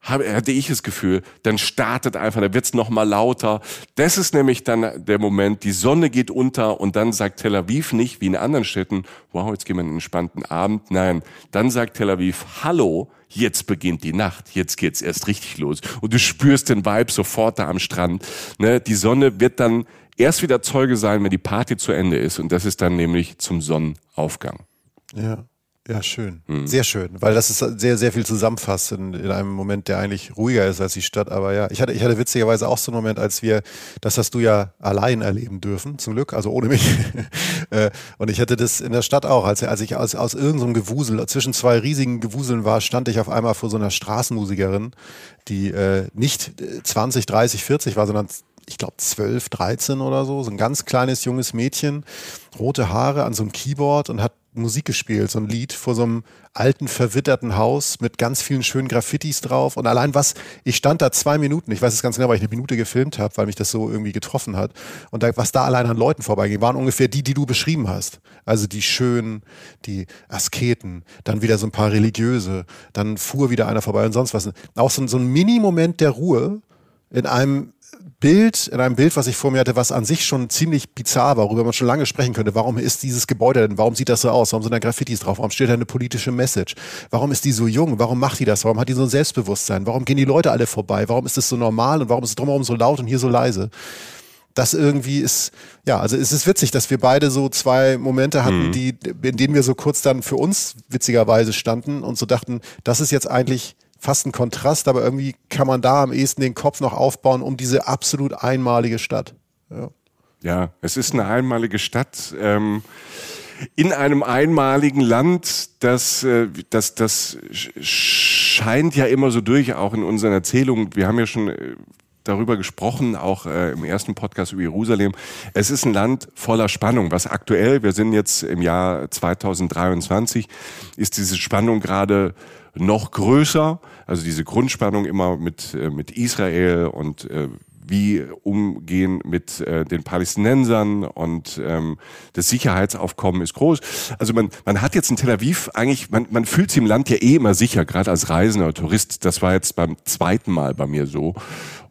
hatte ich das Gefühl, dann startet einfach, da wird's noch mal lauter. Das ist nämlich dann der Moment, die Sonne geht unter und dann sagt Tel Aviv nicht wie in anderen Städten, wow, jetzt gehen wir einen entspannten Abend. Nein, dann sagt Tel Aviv, hallo, jetzt beginnt die Nacht, jetzt geht's erst richtig los. Und du spürst den Vibe sofort da am Strand. Ne? Die Sonne wird dann erst wieder Zeuge sein, wenn die Party zu Ende ist. Und das ist dann nämlich zum Sonnenaufgang. Ja. Ja, schön. Mhm. Sehr schön, weil das ist sehr, sehr viel zusammenfasst in, in, einem Moment, der eigentlich ruhiger ist als die Stadt. Aber ja, ich hatte, ich hatte witzigerweise auch so einen Moment, als wir, das hast du ja allein erleben dürfen, zum Glück, also ohne mich. Äh, und ich hatte das in der Stadt auch, als, als ich aus, aus irgendeinem Gewusel, zwischen zwei riesigen Gewuseln war, stand ich auf einmal vor so einer Straßenmusikerin, die äh, nicht 20, 30, 40 war, sondern ich glaube 12, 13 oder so, so ein ganz kleines junges Mädchen, rote Haare an so einem Keyboard und hat Musik gespielt, so ein Lied vor so einem alten, verwitterten Haus mit ganz vielen schönen Graffitis drauf. Und allein was, ich stand da zwei Minuten, ich weiß es ganz genau, weil ich eine Minute gefilmt habe, weil mich das so irgendwie getroffen hat. Und da, was da allein an Leuten vorbeiging, waren ungefähr die, die du beschrieben hast. Also die Schönen, die Asketen, dann wieder so ein paar Religiöse, dann fuhr wieder einer vorbei und sonst was. Auch so, so ein Mini-Moment der Ruhe, in einem Bild, in einem Bild, was ich vor mir hatte, was an sich schon ziemlich bizarr war, worüber man schon lange sprechen könnte. Warum ist dieses Gebäude denn? Warum sieht das so aus? Warum sind da Graffitis drauf? Warum steht da eine politische Message? Warum ist die so jung? Warum macht die das? Warum hat die so ein Selbstbewusstsein? Warum gehen die Leute alle vorbei? Warum ist es so normal und warum ist es drumherum so laut und hier so leise? das irgendwie ist, ja, also es ist witzig, dass wir beide so zwei Momente hatten, mhm. die, in denen wir so kurz dann für uns witzigerweise standen und so dachten, das ist jetzt eigentlich fast ein Kontrast, aber irgendwie kann man da am ehesten den Kopf noch aufbauen um diese absolut einmalige Stadt. Ja, ja es ist eine einmalige Stadt. Ähm in einem einmaligen Land, das, äh, das, das scheint ja immer so durch, auch in unseren Erzählungen. Wir haben ja schon äh, darüber gesprochen, auch äh, im ersten Podcast über Jerusalem. Es ist ein Land voller Spannung, was aktuell, wir sind jetzt im Jahr 2023, ist diese Spannung gerade noch größer. Also diese Grundspannung immer mit, äh, mit Israel und äh, wie umgehen mit äh, den Palästinensern und ähm, das Sicherheitsaufkommen ist groß. Also man, man hat jetzt in Tel Aviv eigentlich, man, man fühlt sich im Land ja eh immer sicher, gerade als Reisender, Tourist. Das war jetzt beim zweiten Mal bei mir so.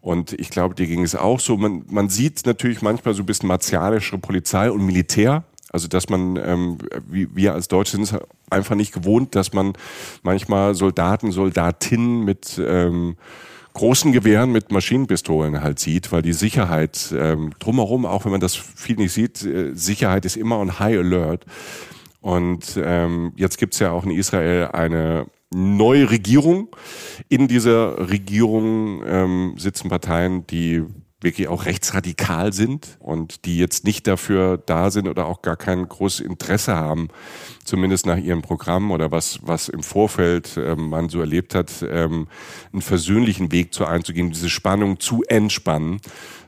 Und ich glaube, dir ging es auch so. Man, man sieht natürlich manchmal so ein bisschen martialische Polizei und Militär. Also dass man, ähm, wie wir als Deutsche sind es einfach nicht gewohnt, dass man manchmal Soldaten, Soldatinnen mit ähm, großen Gewehren mit Maschinenpistolen halt sieht, weil die Sicherheit ähm, drumherum, auch wenn man das viel nicht sieht, äh, Sicherheit ist immer on High Alert. Und ähm, jetzt gibt's ja auch in Israel eine neue Regierung. In dieser Regierung ähm, sitzen Parteien, die wirklich auch rechtsradikal sind und die jetzt nicht dafür da sind oder auch gar kein großes Interesse haben, zumindest nach ihrem Programm oder was, was im Vorfeld ähm, man so erlebt hat, ähm, einen versöhnlichen Weg zu einzugehen, diese Spannung zu entspannen,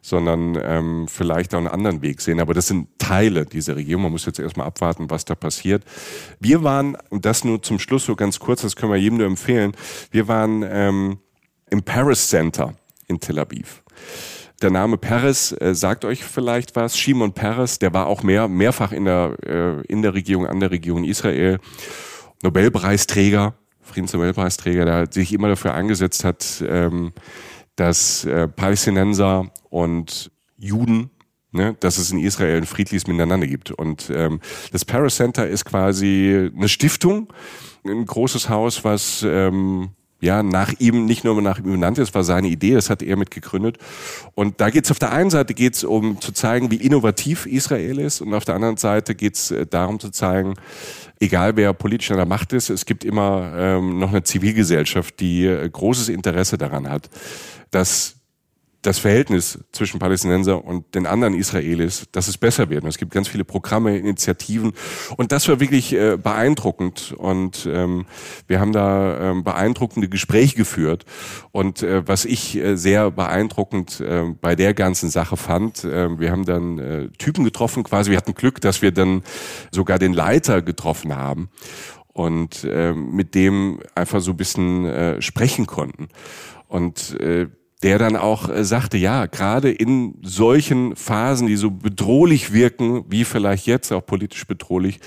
sondern ähm, vielleicht auch einen anderen Weg sehen. Aber das sind Teile dieser Regierung. Man muss jetzt erstmal abwarten, was da passiert. Wir waren, und das nur zum Schluss so ganz kurz, das können wir jedem nur empfehlen, wir waren ähm, im Paris Center in Tel Aviv. Der Name Peres äh, sagt euch vielleicht was. Shimon Peres, der war auch mehr, mehrfach in der, äh, in der Regierung, an der Regierung Israel. Nobelpreisträger, Friedensnobelpreisträger, der sich immer dafür eingesetzt hat, ähm, dass äh, Palästinenser und Juden Ne, dass es in Israel ein friedliches Miteinander gibt. Und ähm, das Paris Center ist quasi eine Stiftung, ein großes Haus, was ähm, ja, nach ihm, nicht nur nach ihm benannt ist, war seine Idee, das hat er mit gegründet. Und da geht es auf der einen Seite geht's um zu zeigen, wie innovativ Israel ist und auf der anderen Seite geht es äh, darum zu zeigen, egal wer politisch an der Macht ist, es gibt immer ähm, noch eine Zivilgesellschaft, die äh, großes Interesse daran hat, dass das Verhältnis zwischen Palästinenser und den anderen Israelis, dass es besser wird. Und es gibt ganz viele Programme, Initiativen und das war wirklich äh, beeindruckend und ähm, wir haben da ähm, beeindruckende Gespräche geführt und äh, was ich äh, sehr beeindruckend äh, bei der ganzen Sache fand, äh, wir haben dann äh, Typen getroffen, quasi wir hatten Glück, dass wir dann sogar den Leiter getroffen haben und äh, mit dem einfach so ein bisschen äh, sprechen konnten. Und äh, der dann auch äh, sagte, ja, gerade in solchen Phasen, die so bedrohlich wirken, wie vielleicht jetzt auch politisch bedrohlich,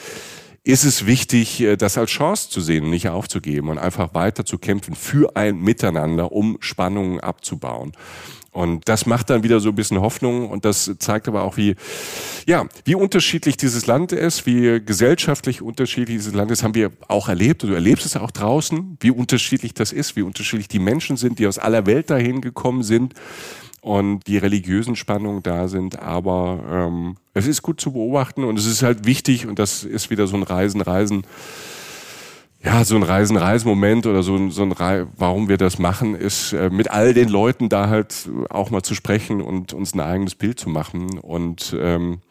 ist es wichtig, äh, das als Chance zu sehen, nicht aufzugeben und einfach weiter zu kämpfen für ein Miteinander, um Spannungen abzubauen. Und das macht dann wieder so ein bisschen Hoffnung und das zeigt aber auch, wie, ja, wie unterschiedlich dieses Land ist, wie gesellschaftlich unterschiedlich dieses Land ist, haben wir auch erlebt und du erlebst es auch draußen, wie unterschiedlich das ist, wie unterschiedlich die Menschen sind, die aus aller Welt dahin gekommen sind und die religiösen Spannungen da sind. Aber ähm, es ist gut zu beobachten und es ist halt wichtig und das ist wieder so ein Reisen, Reisen ja, so ein Reisen-Reisen-Moment oder so ein, so ein Re warum wir das machen, ist äh, mit all den Leuten da halt auch mal zu sprechen und uns ein eigenes Bild zu machen und ähm,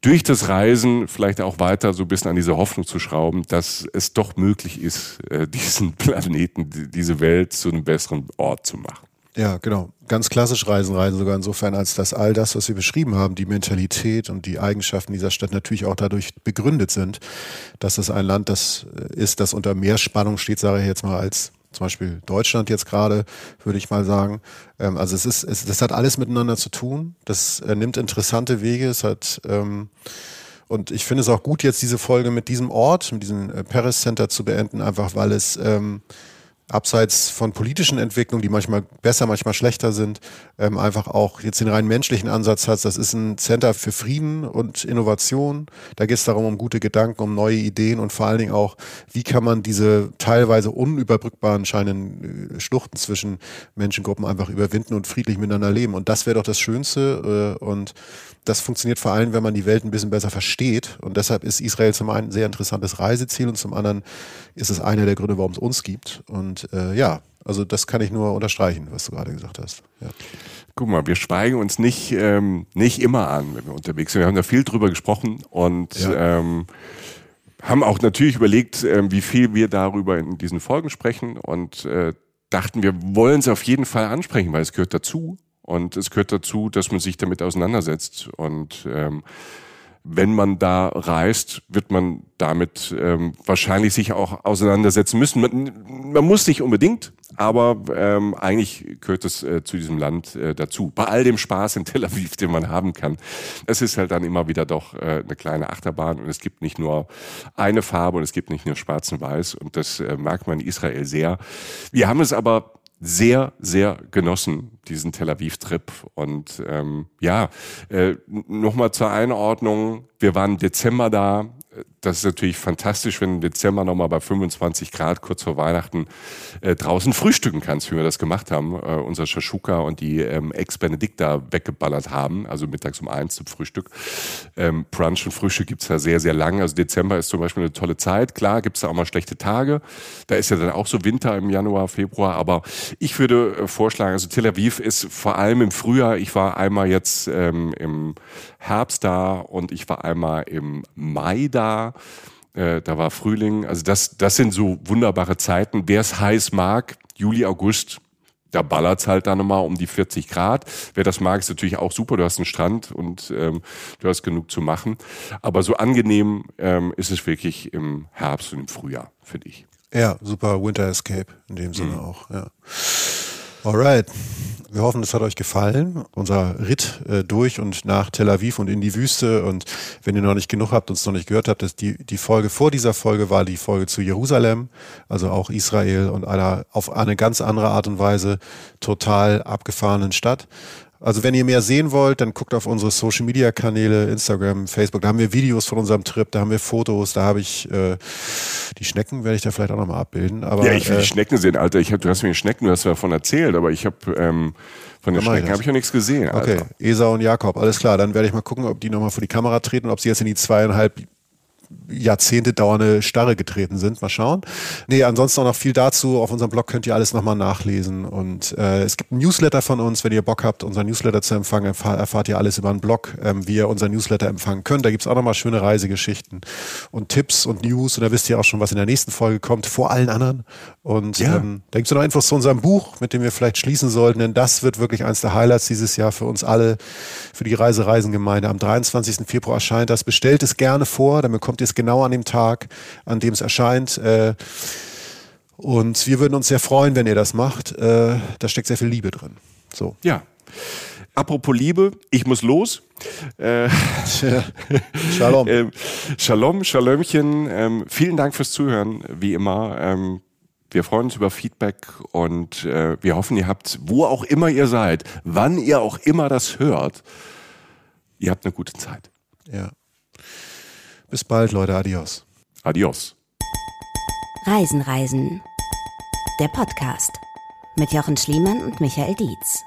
durch das Reisen vielleicht auch weiter so ein bisschen an diese Hoffnung zu schrauben, dass es doch möglich ist, äh, diesen Planeten, diese Welt zu einem besseren Ort zu machen. Ja, genau. Ganz klassisch Reisen, Reisen sogar insofern, als dass all das, was wir beschrieben haben, die Mentalität und die Eigenschaften dieser Stadt natürlich auch dadurch begründet sind, dass es ein Land das äh, ist, das unter mehr Spannung steht, sage ich jetzt mal, als zum Beispiel Deutschland jetzt gerade, würde ich mal sagen. Ähm, also es ist, es, das hat alles miteinander zu tun. Das äh, nimmt interessante Wege. Es hat ähm, und ich finde es auch gut, jetzt diese Folge mit diesem Ort, mit diesem äh, Paris Center zu beenden, einfach weil es ähm, abseits von politischen Entwicklungen, die manchmal besser, manchmal schlechter sind, ähm, einfach auch jetzt den rein menschlichen Ansatz hat. Das ist ein Center für Frieden und Innovation. Da geht es darum, um gute Gedanken, um neue Ideen und vor allen Dingen auch, wie kann man diese teilweise unüberbrückbaren scheinen äh, Schluchten zwischen Menschengruppen einfach überwinden und friedlich miteinander leben. Und das wäre doch das Schönste. Äh, und das funktioniert vor allem, wenn man die Welt ein bisschen besser versteht. Und deshalb ist Israel zum einen ein sehr interessantes Reiseziel und zum anderen ist es einer der Gründe, warum es uns gibt. Und äh, ja, also das kann ich nur unterstreichen, was du gerade gesagt hast. Ja. Guck mal, wir schweigen uns nicht, ähm, nicht immer an, wenn wir unterwegs sind. Wir haben da viel drüber gesprochen und ja. ähm, haben auch natürlich überlegt, äh, wie viel wir darüber in diesen Folgen sprechen und äh, dachten, wir wollen es auf jeden Fall ansprechen, weil es gehört dazu. Und es gehört dazu, dass man sich damit auseinandersetzt. Und ähm, wenn man da reist, wird man damit ähm, wahrscheinlich sich auch auseinandersetzen müssen. Man, man muss nicht unbedingt, aber ähm, eigentlich gehört es äh, zu diesem Land äh, dazu. Bei all dem Spaß in Tel Aviv, den man haben kann. Es ist halt dann immer wieder doch äh, eine kleine Achterbahn und es gibt nicht nur eine Farbe und es gibt nicht nur schwarz und weiß und das äh, mag man in Israel sehr. Wir haben es aber sehr, sehr genossen, diesen Tel Aviv-Trip. Und ähm, ja, äh, nochmal zur Einordnung, wir waren Dezember da, das ist natürlich fantastisch, wenn im Dezember nochmal bei 25 Grad kurz vor Weihnachten äh, draußen frühstücken kannst, wie wir das gemacht haben. Äh, unser Shashuka und die ähm, Ex-Benedicta weggeballert haben, also mittags um eins zum Frühstück. Ähm, Brunch und Frühstück gibt's ja sehr, sehr lang. Also Dezember ist zum Beispiel eine tolle Zeit. Klar, gibt's da auch mal schlechte Tage. Da ist ja dann auch so Winter im Januar, Februar. Aber ich würde äh, vorschlagen, also Tel Aviv ist vor allem im Frühjahr, ich war einmal jetzt ähm, im Herbst da und ich war einmal im Mai da. Äh, da war Frühling. Also das, das sind so wunderbare Zeiten. Wer es heiß mag, Juli, August, da ballert's halt dann nochmal um die 40 Grad. Wer das mag, ist natürlich auch super. Du hast einen Strand und ähm, du hast genug zu machen. Aber so angenehm ähm, ist es wirklich im Herbst und im Frühjahr, finde ich. Ja, super Winter Escape in dem Sinne mhm. auch. Ja. Alright. Wir hoffen, es hat euch gefallen. Unser Ritt äh, durch und nach Tel Aviv und in die Wüste. Und wenn ihr noch nicht genug habt, uns noch nicht gehört habt, dass die, die Folge vor dieser Folge war die Folge zu Jerusalem, also auch Israel und einer auf eine ganz andere Art und Weise total abgefahrenen Stadt. Also wenn ihr mehr sehen wollt, dann guckt auf unsere Social Media Kanäle, Instagram, Facebook. Da haben wir Videos von unserem Trip, da haben wir Fotos, da habe ich äh, die Schnecken werde ich da vielleicht auch nochmal abbilden. Aber, ja, ich will äh, die Schnecken sehen, Alter. Ich hab, du hast mir die Schnecken, du hast davon erzählt, aber ich habe ähm, von den Schnecken habe ich ja nichts gesehen. Alter. Okay, Esau und Jakob, alles klar. Dann werde ich mal gucken, ob die nochmal vor die Kamera treten, ob sie jetzt in die zweieinhalb Jahrzehnte dauernde Starre getreten sind. Mal schauen. Nee, ansonsten auch noch viel dazu. Auf unserem Blog könnt ihr alles nochmal nachlesen. Und äh, es gibt ein Newsletter von uns. Wenn ihr Bock habt, unser Newsletter zu empfangen, erfahr, erfahrt ihr alles über einen Blog, ähm, wie ihr unser Newsletter empfangen könnt. Da gibt's auch nochmal schöne Reisegeschichten und Tipps und News. Und da wisst ihr auch schon, was in der nächsten Folge kommt, vor allen anderen. Und ja. ähm, da gibt's noch Infos zu unserem Buch, mit dem wir vielleicht schließen sollten. Denn das wird wirklich eins der Highlights dieses Jahr für uns alle, für die Reise-Reisengemeinde. Am 23. Februar erscheint das. Bestellt es gerne vor, dann bekommt ihr es genau an dem Tag, an dem es erscheint. Äh, und wir würden uns sehr freuen, wenn ihr das macht. Äh, da steckt sehr viel Liebe drin. So. Ja. Apropos Liebe, ich muss los. Äh, Shalom. äh, Shalom, Shalomchen. Ähm, vielen Dank fürs Zuhören, wie immer. Ähm, wir freuen uns über Feedback und äh, wir hoffen, ihr habt, wo auch immer ihr seid, wann ihr auch immer das hört, ihr habt eine gute Zeit. Ja. Bis bald, Leute. Adios. Adios. Reisen, Reisen. Der Podcast mit Jochen Schliemann und Michael Dietz.